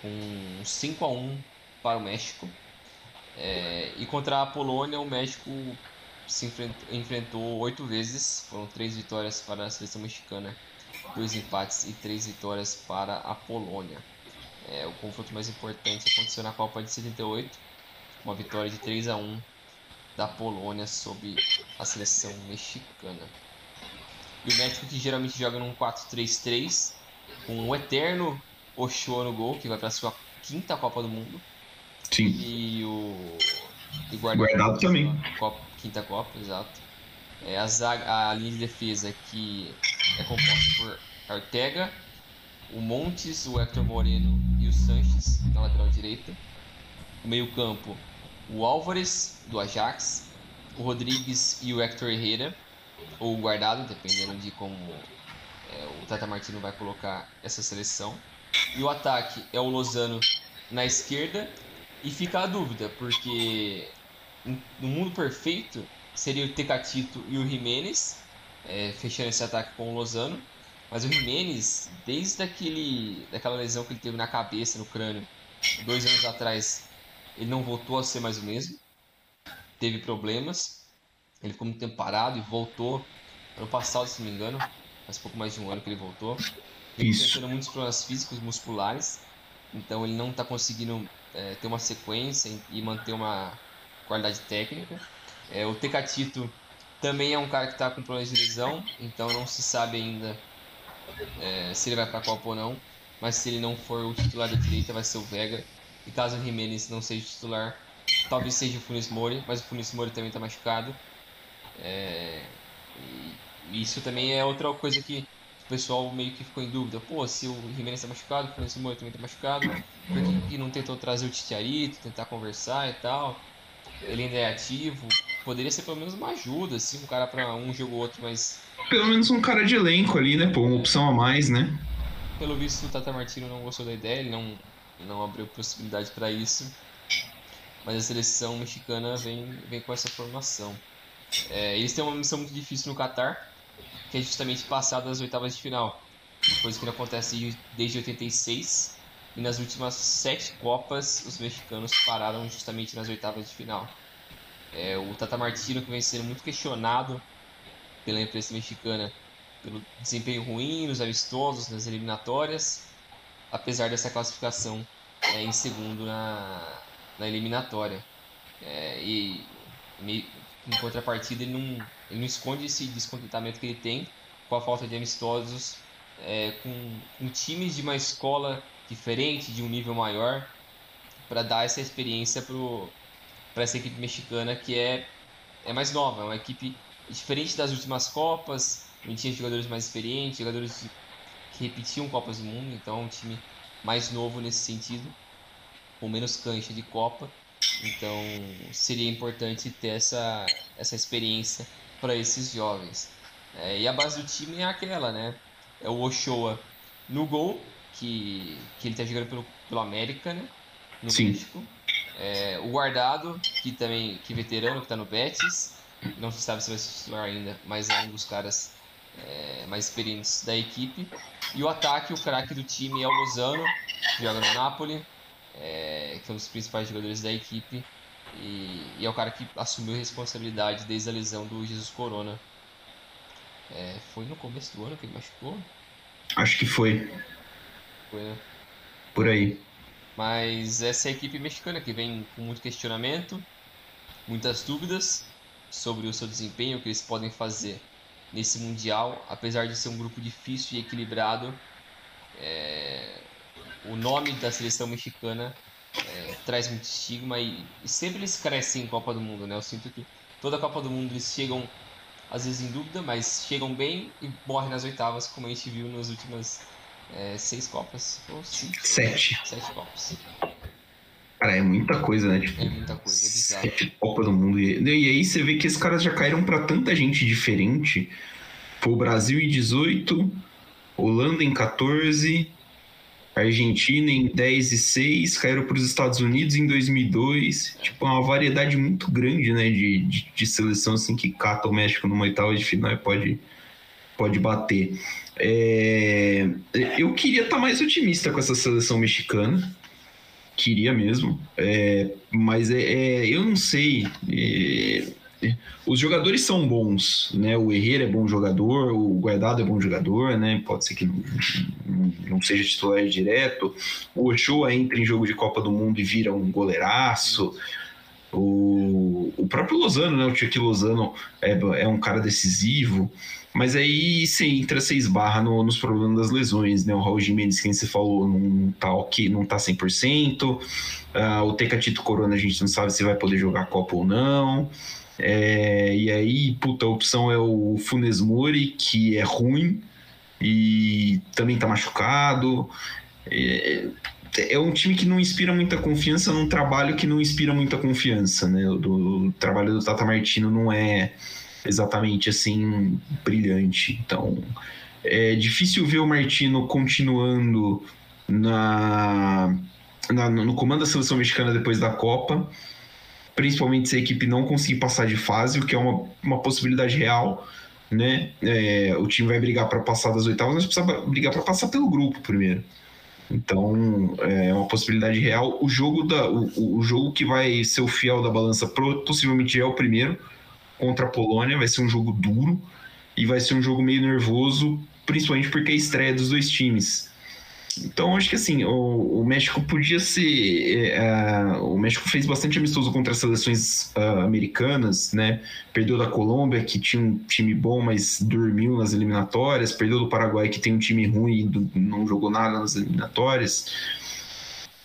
com 5 a 1 para o México. É, e contra a Polônia, o México se enfrentou oito vezes, foram três vitórias para a seleção mexicana, dois empates e três vitórias para a Polônia. É, o confronto mais importante aconteceu na Copa de 78, uma vitória de 3 a 1 da Polônia sobre a seleção mexicana. E o México que geralmente joga num 4-3-3, com o eterno Ochoa no gol, que vai para sua quinta Copa do Mundo. Sim. E o e guardado, guardado também. Copa, quinta Copa, exato. É, a, zaga, a linha de defesa que é composta por Ortega, o Montes, o Hector Moreno e o Sanches na lateral direita. O meio-campo, o Álvares do Ajax, o Rodrigues e o Hector Herrera, ou o guardado, dependendo de como é, o Tata Martino vai colocar essa seleção. E o ataque é o Lozano na esquerda. E fica a dúvida, porque no mundo perfeito seria o Tecatito e o Jimenez, é, fechando esse ataque com o Lozano. Mas o Jimenez, desde aquele, daquela lesão que ele teve na cabeça, no crânio, dois anos atrás, ele não voltou a ser mais o mesmo. Teve problemas. Ele ficou muito tempo parado e voltou ano passado, se não me engano. Faz pouco mais de um ano que ele voltou. Ele tendo muitos problemas físicos e musculares. Então ele não está conseguindo é, ter uma sequência e manter uma qualidade técnica. É, o Tecatito também é um cara que está com problemas de lesão, então não se sabe ainda é, se ele vai para a Copa ou não, mas se ele não for o titular da direita, vai ser o Vega. E caso o Jimenez não seja titular, talvez seja o Funes Mori, mas o Funes Mori também está machucado. É, isso também é outra coisa que o pessoal meio que ficou em dúvida. Pô, se o Jimenez tá machucado, o Francisco Moura também tá machucado, por que não tentou trazer o Titiarito, tentar conversar e tal? Ele ainda é ativo, poderia ser pelo menos uma ajuda, assim, um cara para um jogo ou outro, mas. Pelo menos um cara de elenco ali, né? Pô, uma opção a mais, né? Pelo visto, o Tata Martino não gostou da ideia, ele não, não abriu possibilidade para isso. Mas a seleção mexicana vem, vem com essa formação. É, eles têm uma missão muito difícil no Catar, que é justamente passar das oitavas de final. Coisa que não acontece desde 86. E nas últimas sete Copas, os mexicanos pararam justamente nas oitavas de final. É, o Tata Martino, que vem sendo muito questionado pela imprensa mexicana pelo desempenho ruim nos amistosos, nas eliminatórias, apesar dessa classificação é, em segundo na, na eliminatória. É, e em contrapartida, ele não, ele não esconde esse descontentamento que ele tem com a falta de amistosos é, com, com times de uma escola diferente, de um nível maior, para dar essa experiência para essa equipe mexicana que é, é mais nova, é uma equipe diferente das últimas Copas, não tinha jogadores mais experientes, jogadores que repetiam Copas do Mundo, então um time mais novo nesse sentido, com menos cancha de Copa. Então seria importante ter essa, essa experiência para esses jovens. É, e a base do time é aquela, né? É o Ochoa no gol, que, que ele está jogando pelo, pelo América, né? No Sim. México. É, o guardado, que também que veterano, que está no Betis. Não se sabe se vai se titular ainda, mas é um dos caras é, mais experientes da equipe. E o ataque, o craque do time é o Lozano, que joga no Napoli é, que é um dos principais jogadores da equipe e, e, é o cara que assumiu a responsabilidade desde a lesão do Jesus Corona. É, foi no começo do ano que ele machucou? Acho que foi. Né? Por aí. Mas essa é a equipe mexicana que vem com muito questionamento, muitas dúvidas sobre o seu desempenho, o que eles podem fazer nesse Mundial, apesar de ser um grupo difícil e equilibrado. É, o nome da seleção mexicana é, traz muito estigma e, e, sempre eles crescem em Copa do Mundo, né? Eu sinto que toda Copa do Mundo eles chegam, às vezes em dúvida, mas chegam bem e morrem nas oitavas, como a gente viu nas últimas é, seis Copas. Ou cinco, Sete. Sete Copas. Cara, é muita coisa, né? Tipo, é muita coisa, é bizarro. Sete Copa do Mundo. E, e aí você vê que esses caras já caíram para tanta gente diferente. Foi o Brasil em 18, Holanda em 14, Argentina em 10 e 6, caíram para os Estados Unidos em 2002. Tipo, é uma variedade muito grande, né, de, de, de, seleção assim que cata o México numa oitava de final e pode, pode bater. É, eu queria estar tá mais otimista com essa seleção mexicana, queria mesmo, é, mas é, é eu não sei. É, os jogadores são bons, né? O Herrera é bom jogador, o Guardado é bom jogador, né? Pode ser que não, não seja titular direto. O Ochoa entra em jogo de Copa do Mundo e vira um goleiraço. O, o próprio Lozano, né? O Tchaki Lozano é, é um cara decisivo. Mas aí você entra, você esbarra no, nos problemas das lesões, né? O Raul Jimenez, quem você falou, não tá ok, não tá 100%. Uh, ah, o Tecatito Corona, a gente não sabe se vai poder jogar Copa ou não. É, e aí, puta, a opção é o Funes Mori, que é ruim e também tá machucado. É, é um time que não inspira muita confiança num trabalho que não inspira muita confiança, né? O, do, o trabalho do Tata Martino não é exatamente assim brilhante. Então, é difícil ver o Martino continuando na, na no comando da seleção mexicana depois da Copa principalmente se a equipe não conseguir passar de fase, o que é uma, uma possibilidade real. Né? É, o time vai brigar para passar das oitavas, mas precisa brigar para passar pelo grupo primeiro. Então é uma possibilidade real. O jogo, da, o, o jogo que vai ser o fiel da balança possivelmente é o primeiro contra a Polônia. Vai ser um jogo duro e vai ser um jogo meio nervoso, principalmente porque é a estreia dos dois times. Então, acho que assim, o, o México podia ser. Uh, o México fez bastante amistoso contra as seleções uh, americanas, né? Perdeu da Colômbia, que tinha um time bom, mas dormiu nas eliminatórias. Perdeu do Paraguai, que tem um time ruim e não jogou nada nas eliminatórias.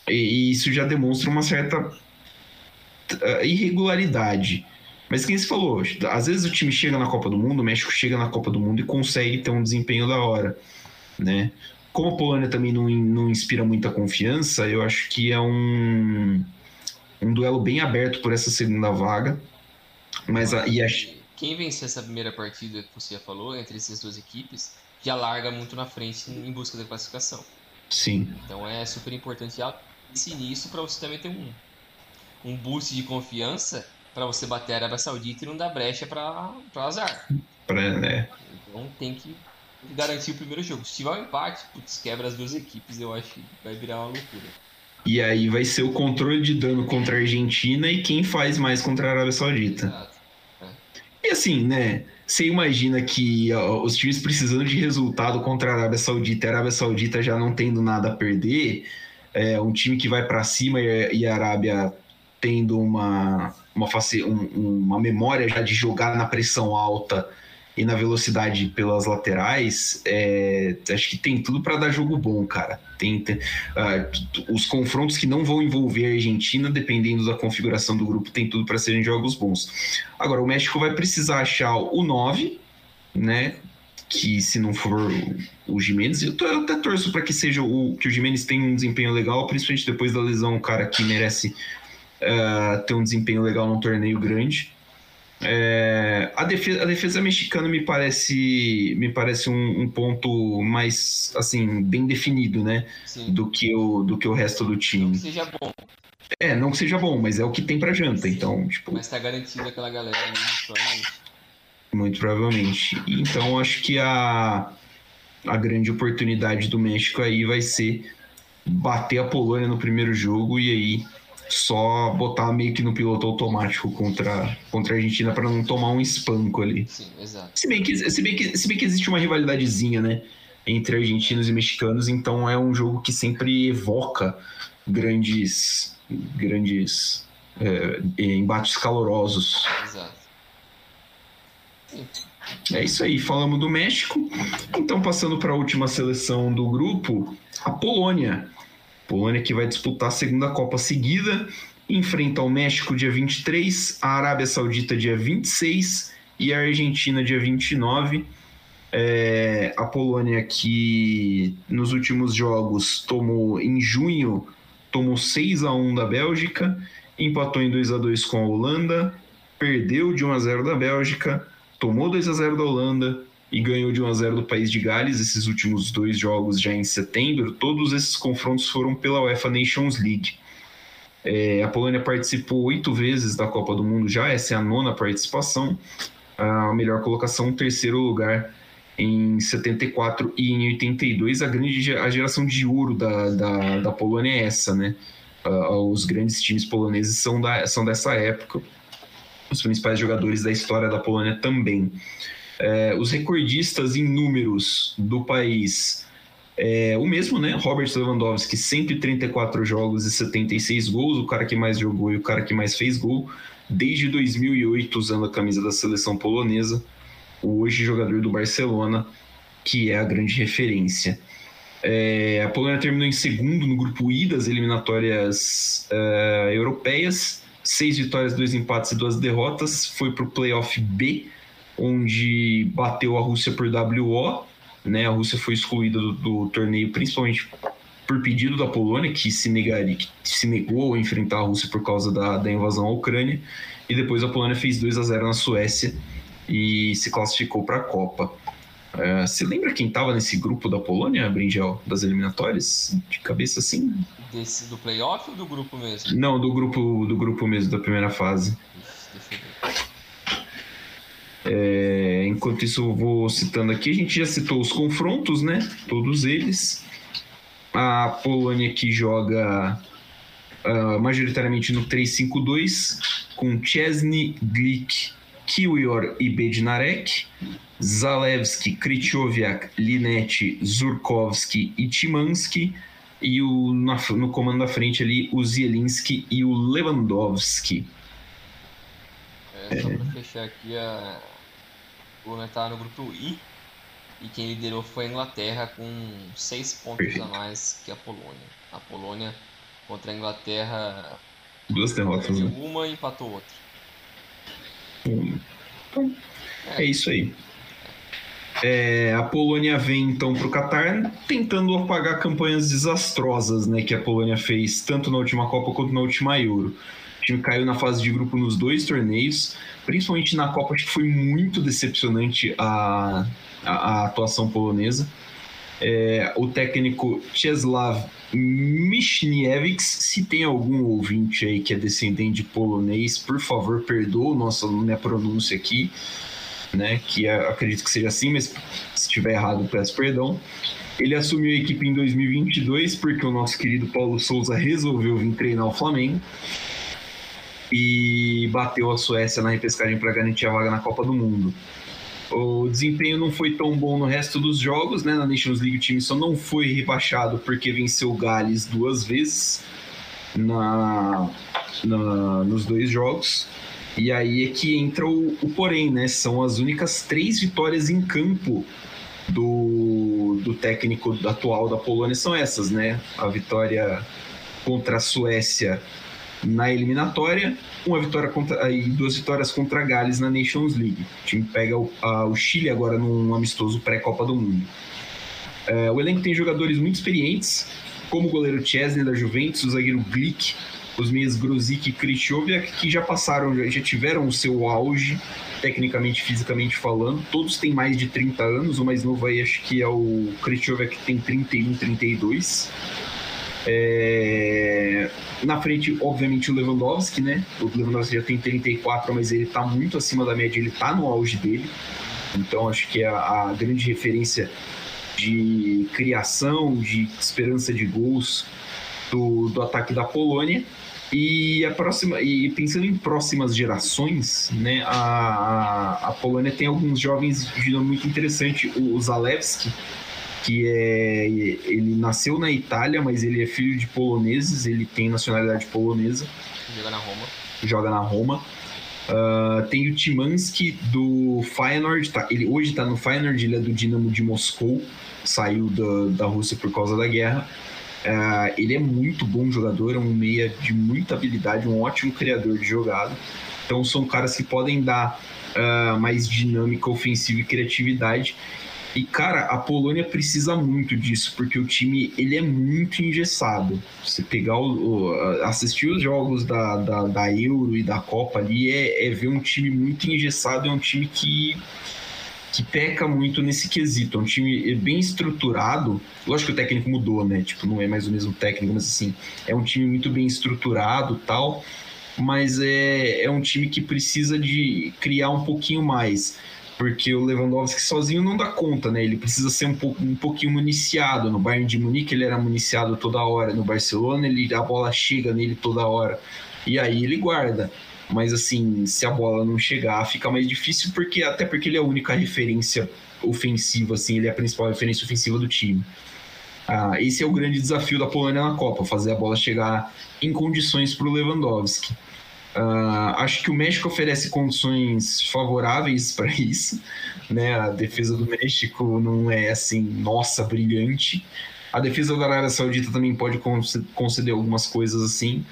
E, e isso já demonstra uma certa uh, irregularidade. Mas quem se falou, às vezes o time chega na Copa do Mundo, o México chega na Copa do Mundo e consegue ter um desempenho da hora, né? Como a Polônia também não, não inspira muita confiança, eu acho que é um, um duelo bem aberto por essa segunda vaga. Mas a, e a... quem vencer essa primeira partida que você já falou entre essas duas equipes já larga muito na frente em busca da classificação. Sim. Então é super importante esse início para você também ter um, um boost de confiança para você bater a Arábia Saudita e não dar brecha para azar. Pra, né? Então tem que garantir o primeiro jogo. Se tiver um empate, putz, quebra as duas equipes, eu acho que vai virar uma loucura. E aí vai ser o controle de dano contra a Argentina e quem faz mais contra a Arábia Saudita. Exato. E assim, né? Você imagina que ó, os times precisando de resultado contra a Arábia Saudita e a Arábia Saudita já não tendo nada a perder, é, um time que vai para cima e, e a Arábia tendo uma, uma, um, uma memória já de jogar na pressão alta e na velocidade pelas laterais, é, acho que tem tudo para dar jogo bom, cara. Tem, tem uh, os confrontos que não vão envolver a Argentina, dependendo da configuração do grupo, tem tudo para serem jogos bons. Agora, o México vai precisar achar o 9, né? Que se não for o Jimenez, eu, eu até torço para que seja o que o Jimenez tenha um desempenho legal, principalmente depois da lesão, um cara que merece uh, ter um desempenho legal num torneio grande. É, a, defesa, a defesa mexicana me parece me parece um, um ponto mais assim bem definido, né, Sim. do que o do que o resto do time. Não que seja bom. É, não que seja bom, mas é o que tem pra janta, Sim. então tipo. Mas tá garantido aquela galera ali, provavelmente. Muito provavelmente. Então acho que a a grande oportunidade do México aí vai ser bater a Polônia no primeiro jogo e aí só botar meio que no piloto automático contra, contra a Argentina para não tomar um espanco ali. Sim, exato. Se bem, que, se, bem que, se bem que existe uma rivalidadezinha, né? Entre argentinos e mexicanos, então é um jogo que sempre evoca grandes, grandes é, embates calorosos. Exato. É isso aí, falamos do México. Então, passando para a última seleção do grupo, a Polônia Polônia que vai disputar a segunda Copa seguida, enfrenta o México dia 23, a Arábia Saudita dia 26 e a Argentina dia 29. É, a Polônia que nos últimos jogos tomou em junho tomou 6 a 1 da Bélgica, empatou em 2 a 2 com a Holanda, perdeu de 1 a 0 da Bélgica, tomou 2 a 0 da Holanda, e ganhou de 1 a 0 do País de Gales esses últimos dois jogos já em setembro. Todos esses confrontos foram pela UEFA Nations League. É, a Polônia participou oito vezes da Copa do Mundo já, essa é a nona participação. A melhor colocação, terceiro lugar em 74 e em 82. A grande a geração de ouro da, da, da Polônia é essa, né? Os grandes times poloneses são, da, são dessa época. Os principais jogadores da história da Polônia também. É, os recordistas em números do país, é, o mesmo, né? Robert Lewandowski, 134 jogos e 76 gols, o cara que mais jogou e o cara que mais fez gol, desde 2008 usando a camisa da seleção polonesa, hoje jogador do Barcelona, que é a grande referência. É, a Polônia terminou em segundo no grupo I das eliminatórias uh, europeias, seis vitórias, dois empates e duas derrotas, foi para o playoff B onde bateu a Rússia por WO, né? A Rússia foi excluída do, do torneio principalmente por pedido da Polônia, que se, negaria, que se negou a enfrentar a Rússia por causa da, da invasão à Ucrânia, e depois a Polônia fez 2 a 0 na Suécia e se classificou para a Copa. Uh, você lembra quem estava nesse grupo da Polônia, Brinjel, das eliminatórias? De cabeça assim? Desse, do playoff ou do grupo mesmo? Não, do grupo, do grupo mesmo, da primeira fase. Deixa eu ver. É, enquanto isso, eu vou citando aqui. A gente já citou os confrontos, né? Todos eles. A Polônia que joga uh, majoritariamente no 3-5-2, com Chesney, Glick, Kiwior e Bednarek, Zalewski, Krychowiak, Linetti, Zurkowski e Timansky, e o, na, no comando da frente ali o Zielinski e o Lewandowski. É, só para fechar aqui a, Polônia estava no grupo I e quem liderou foi a Inglaterra com seis pontos a mais que a Polônia. A Polônia contra a Inglaterra duas derrotas, né? uma e empatou outra. Então, é isso aí. É, a Polônia vem então para o Catar tentando apagar campanhas desastrosas né, que a Polônia fez tanto na última Copa quanto na última Euro. O time caiu na fase de grupo nos dois torneios, principalmente na Copa, acho que foi muito decepcionante a, a, a atuação polonesa. É, o técnico Czeslaw Michniewicz, se tem algum ouvinte aí que é descendente de polonês, por favor, perdoa nossa minha pronúncia aqui né? Que é, acredito que seja assim, mas se estiver errado, peço perdão. Ele assumiu a equipe em 2022 porque o nosso querido Paulo Souza resolveu vir treinar o Flamengo e bateu a Suécia na repescagem para garantir a vaga na Copa do Mundo. O desempenho não foi tão bom no resto dos jogos, né? Na Nations League o time só não foi rebaixado porque venceu o Gales duas vezes na, na, nos dois jogos. E aí é que entra o, o porém, né? São as únicas três vitórias em campo do, do técnico atual da Polônia são essas, né? A vitória contra a Suécia na eliminatória, uma vitória contra e duas vitórias contra a Gales na Nations League. O time pega o, a, o Chile agora num amistoso pré-Copa do Mundo. É, o elenco tem jogadores muito experientes, como o goleiro Chesney da Juventus, o zagueiro Glick os meias Grosic e Krychowiak, que já passaram, já tiveram o seu auge, tecnicamente, fisicamente falando. Todos têm mais de 30 anos, o mais novo aí acho que é o Krychowiak, que tem 31, 32. É... Na frente, obviamente, o Lewandowski, né? O Lewandowski já tem 34, mas ele tá muito acima da média, ele tá no auge dele. Então, acho que a, a grande referência de criação, de esperança de gols do, do ataque da Polônia. E a próxima e pensando em próximas gerações, né, a, a Polônia tem alguns jovens de nome muito interessante, o Zalewski, que é ele nasceu na Itália, mas ele é filho de poloneses, ele tem nacionalidade polonesa. Joga na Roma. Joga na Roma. Uh, tem o Timansky do Feyenoord, tá, ele hoje está no Feyenoord, ele é do Dinamo de Moscou, saiu da, da Rússia por causa da guerra. Uh, ele é muito bom jogador, é um meia de muita habilidade, um ótimo criador de jogada. Então são caras que podem dar uh, mais dinâmica ofensiva e criatividade. E cara, a Polônia precisa muito disso, porque o time ele é muito engessado. Você pegar o, o assistir os jogos da, da, da, Euro e da Copa ali é, é ver um time muito engessado, é um time que que peca muito nesse quesito. É um time bem estruturado. Lógico que o técnico mudou, né? Tipo, não é mais o mesmo técnico, mas assim, é um time muito bem estruturado tal. Mas é, é um time que precisa de criar um pouquinho mais. Porque o Lewandowski sozinho não dá conta, né? Ele precisa ser um, um pouquinho municiado. No Bayern de Munique ele era municiado toda hora. No Barcelona ele, a bola chega nele toda hora. E aí ele guarda. Mas assim, se a bola não chegar, fica mais difícil, porque até porque ele é a única referência ofensiva, assim, ele é a principal referência ofensiva do time. Ah, esse é o grande desafio da Polônia na Copa, fazer a bola chegar em condições para o Lewandowski. Ah, acho que o México oferece condições favoráveis para isso. Né? A defesa do México não é assim, nossa, brilhante. A defesa da Arábia Saudita também pode conceder algumas coisas assim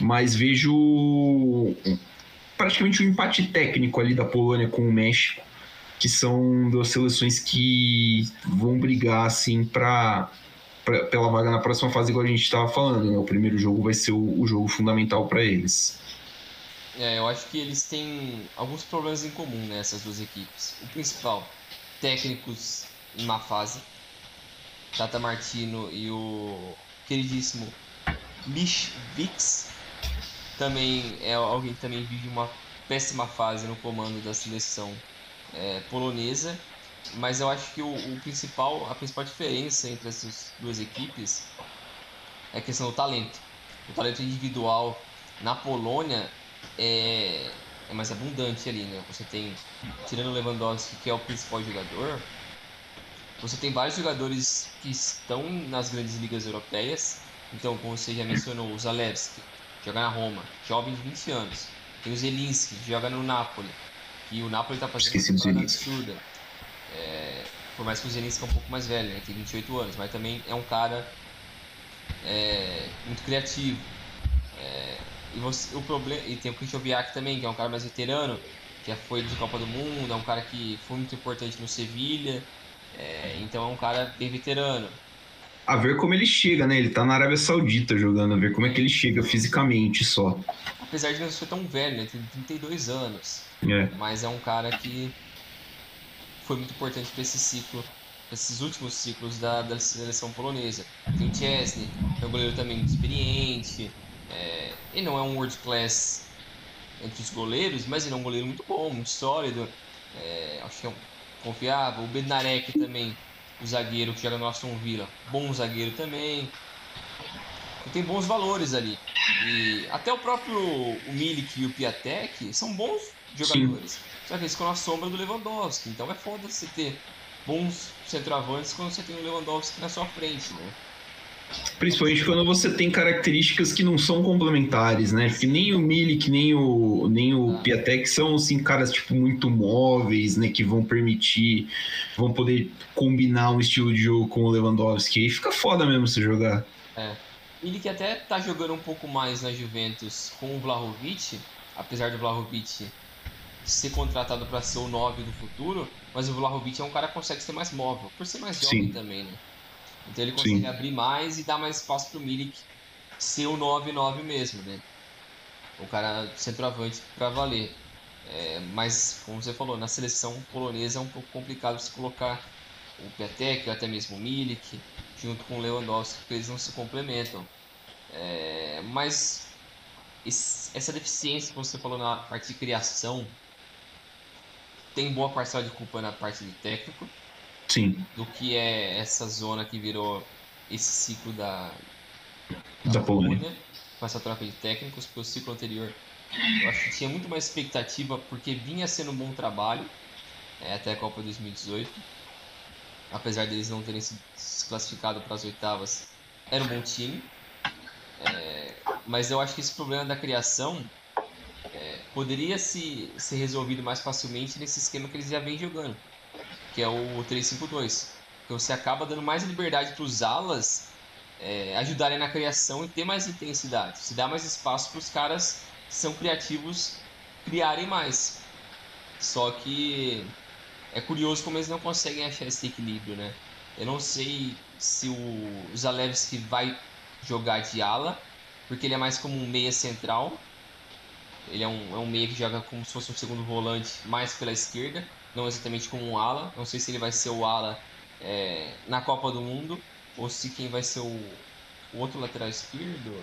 mas vejo praticamente um empate técnico ali da Polônia com o México, que são duas seleções que vão brigar assim para pela vaga na próxima fase, igual a gente estava falando. Né? O primeiro jogo vai ser o, o jogo fundamental para eles. É, eu acho que eles têm alguns problemas em comum nessas né, duas equipes. O principal, técnicos em má fase. Tata Martino e o queridíssimo Mish Vix também é alguém que também vive uma péssima fase no comando da seleção é, polonesa. Mas eu acho que o, o, principal, a principal diferença entre essas duas equipes é a questão do talento. O talento individual na Polônia é, é mais abundante ali, né? Você tem, tirando o Lewandowski, que é o principal jogador, você tem vários jogadores que estão nas grandes ligas europeias. Então, como você já mencionou, o Zalewski, joga na Roma, jovem de 20 anos. Tem o Zelinski, que joga no Napoli. E o Napoli está fazendo Esqueci uma temporada absurda. É, por mais que o Zelinski é um pouco mais velho, né? tem 28 anos, mas também é um cara é, muito criativo. É, e, você, o problema, e tem o Krychowiak também, que é um cara mais veterano, que foi de Copa do Mundo, é um cara que foi muito importante no Sevilha, é, então é um cara bem veterano. A ver como ele chega, né? Ele tá na Arábia Saudita jogando, a ver como é que ele chega fisicamente só. Apesar de não ser tão velho, né? Tem 32 anos. É. Mas é um cara que foi muito importante para esse ciclo, esses últimos ciclos da, da seleção polonesa. Tem o Chesney, é um goleiro também muito experiente. É, ele não é um world class entre os goleiros, mas ele é um goleiro muito bom, muito sólido. É, acho que é um confiável. O Bednarek também, o zagueiro que joga no Aston Villa, bom zagueiro também. Tem bons valores ali. E até o próprio o Milik e o Piatek são bons jogadores. Sim. Só que eles ficam na sombra do Lewandowski. Então é foda você ter bons centroavantes quando você tem o Lewandowski na sua frente, né? Principalmente quando você tem características que não são complementares, né? Que nem o Milik, nem o, nem o ah. Piatek são, assim, caras, tipo, muito móveis, né? Que vão permitir, vão poder combinar um estilo de jogo com o Lewandowski. Aí fica foda mesmo você jogar. É. Milik até tá jogando um pouco mais na Juventus com o Vlahovic, apesar do Vlahovic ser contratado para ser o 9 do futuro, mas o Vlahovic é um cara que consegue ser mais móvel, por ser mais jovem Sim. também, né? Então ele consegue Sim. abrir mais e dar mais espaço pro Milik ser o 9-9 mesmo, né? O cara centroavante para valer. É, mas, como você falou, na seleção polonesa é um pouco complicado se colocar o Piatek, até mesmo o Milik, junto com o Lewandowski, porque eles não se complementam. É, mas esse, essa deficiência que você falou na parte de criação tem boa parcela de culpa na parte de técnico. Sim. Do que é essa zona que virou esse ciclo da, da, da Polônia, Polônia, com essa troca de técnicos, porque o ciclo anterior eu acho que tinha muito mais expectativa porque vinha sendo um bom trabalho é, até a Copa 2018. Apesar deles não terem se classificado para as oitavas, era um bom time. É, mas eu acho que esse problema da criação é, poderia se, ser resolvido mais facilmente nesse esquema que eles já vêm jogando, que é o 3-5-2. Que você acaba dando mais liberdade para os alas é, ajudarem na criação e ter mais intensidade. Se dá mais espaço para os caras que são criativos criarem mais. Só que é curioso como eles não conseguem achar esse equilíbrio, né? Eu não sei se o Zalewski vai jogar de ala, porque ele é mais como um meia central, ele é um, é um meia que joga como se fosse um segundo volante mais pela esquerda, não exatamente como um ala. Não sei se ele vai ser o ala é, na Copa do Mundo ou se quem vai ser o, o outro lateral esquerdo.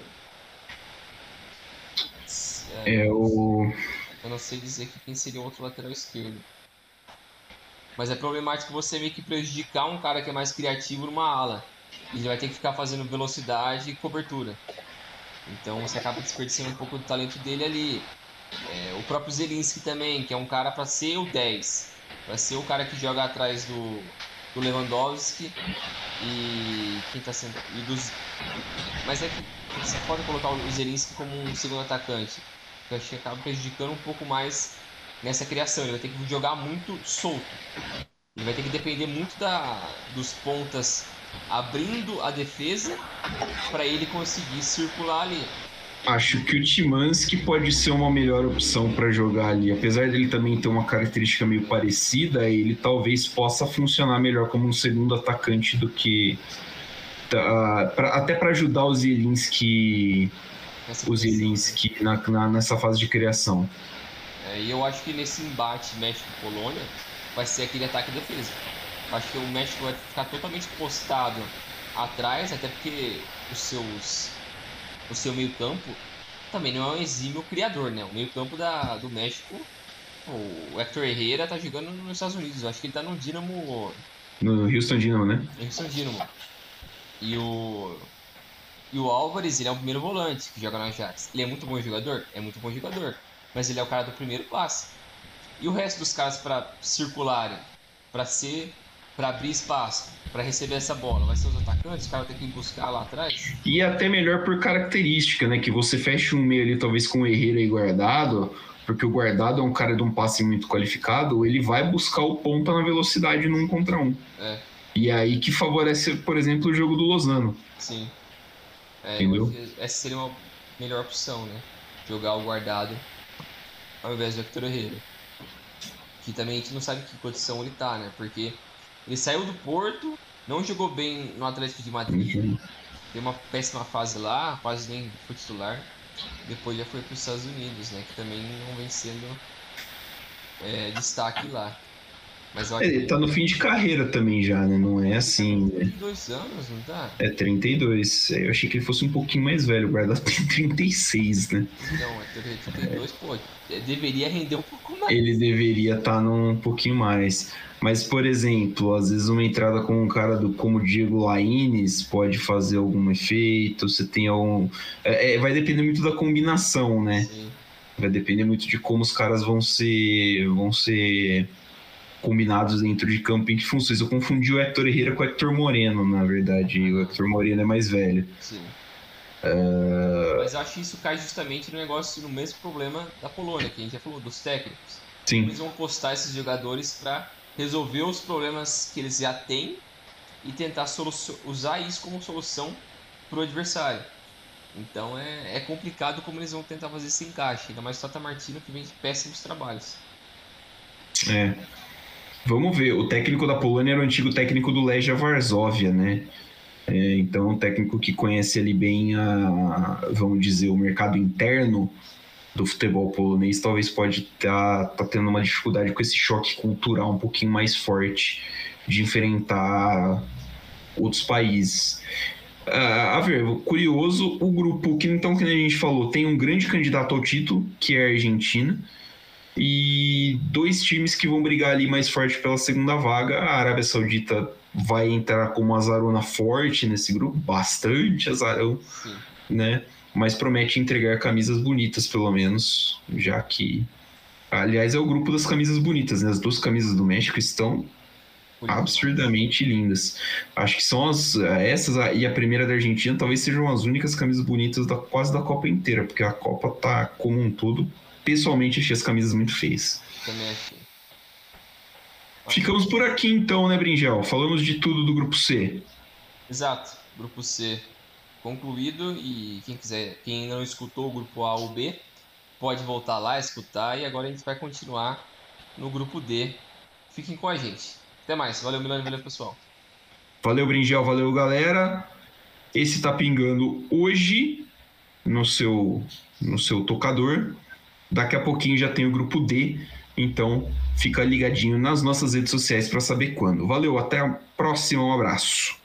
É, é o. Eu não sei dizer quem seria o outro lateral esquerdo. Mas é problemático você meio que prejudicar um cara que é mais criativo numa ala. Ele vai ter que ficar fazendo velocidade e cobertura. Então você acaba desperdiçando um pouco do talento dele ali. É, o próprio Zelinski também, que é um cara para ser o 10, para ser o cara que joga atrás do, do Lewandowski e quem tá sendo. E dos, mas é que você pode colocar o Zelinski como um segundo atacante. Que acho que acaba prejudicando um pouco mais nessa criação. Ele vai ter que jogar muito solto. Ele vai ter que depender muito da, dos pontas abrindo a defesa para ele conseguir circular ali. Acho que o Timansky pode ser uma melhor opção para jogar ali. Apesar dele também ter uma característica meio parecida, ele talvez possa funcionar melhor como um segundo atacante do que. Tá, pra, até para ajudar o Zielinski, o Zielinski na, na, nessa fase de criação. É, e eu acho que nesse embate México-Polônia vai ser aquele ataque e defesa. Acho que o México vai ficar totalmente postado atrás, até porque os seus o seu meio-campo também não é um exímio criador, né? O meio-campo da do México, o Hector Herrera tá jogando nos Estados Unidos, eu acho que ele tá no Dynamo no Houston Dynamo, né? No Houston Dynamo. E o e o Álvares, ele é o primeiro volante que joga no Ajax. Ele é muito bom jogador? É muito bom jogador. Mas ele é o cara do primeiro passe. E o resto dos caras para circularem, para ser para abrir espaço, para receber essa bola? Vai ser os atacantes? Os caras têm que buscar lá atrás? E até melhor por característica, né? Que você fecha um meio ali, talvez com o Herrera e guardado, porque o guardado é um cara de um passe muito qualificado, ele vai buscar o ponta na velocidade num contra um. É. E é aí que favorece, por exemplo, o jogo do Lozano. Sim. É, Entendeu? Essa seria uma melhor opção, né? Jogar o guardado ao invés do Hector Herrera. que também a gente não sabe que condição ele tá, né? Porque ele saiu do Porto, não jogou bem no Atlético de Madrid, tem uma péssima fase lá, quase nem foi titular. Depois já foi para os Estados Unidos, né? Que também não vem sendo é, destaque lá. Mas é, ele tá no fim de carreira também já, né? Não é assim. Né? 32 anos, não tá? É 32. Eu achei que ele fosse um pouquinho mais velho. O guarda tem 36, né? Não, é 32, pô. É, deveria render um pouco mais. Ele deveria estar tá num pouquinho mais. Mas, por exemplo, às vezes uma entrada com um cara do, como Diego Laines pode fazer algum efeito. Você tem algum. É, é, vai depender muito da combinação, né? Sim. Vai depender muito de como os caras vão ser. vão ser combinados dentro de campo em que funções. Eu confundi o Hector Herrera com o Hector Moreno, na verdade. O Hector Moreno é mais velho. Sim. Uh... Mas acho que isso cai justamente no negócio, no mesmo problema da Polônia, que a gente já falou, dos técnicos. Sim. Eles vão postar esses jogadores para resolver os problemas que eles já têm e tentar usar isso como solução para o adversário. Então é, é complicado como eles vão tentar fazer esse encaixe, ainda mais o Tata Martino que vem de péssimos trabalhos. É. Vamos ver, o técnico da Polônia era o antigo técnico do Legia Varsóvia, né? É, então, um técnico que conhece ali bem a, vamos dizer, o mercado interno do futebol polonês, talvez pode estar tá, tá tendo uma dificuldade com esse choque cultural um pouquinho mais forte de enfrentar outros países. Uh, a ver, curioso, o grupo que então que a gente falou tem um grande candidato ao título, que é a Argentina e dois times que vão brigar ali mais forte pela segunda vaga. A Arábia Saudita vai entrar como azarona forte nesse grupo, bastante azarão, Sim. né? Mas promete entregar camisas bonitas, pelo menos, já que. Aliás, é o grupo das camisas bonitas, né? As duas camisas do México estão absurdamente lindas. Acho que são as essas e a primeira da Argentina talvez sejam as únicas camisas bonitas da quase da Copa inteira, porque a Copa tá como um todo pessoalmente achei as camisas muito feias. Também achei. Ficamos por aqui então, né, Bringel? Falamos de tudo do grupo C. Exato, grupo C concluído e quem quiser, quem não escutou o grupo A ou B, pode voltar lá, escutar e agora a gente vai continuar no grupo D. Fiquem com a gente. Até mais. Valeu, Milano, valeu, pessoal. Valeu, Bringel, valeu, galera. Esse tá pingando hoje no seu no seu tocador. Daqui a pouquinho já tem o grupo D, então fica ligadinho nas nossas redes sociais para saber quando. Valeu, até a próxima, um abraço.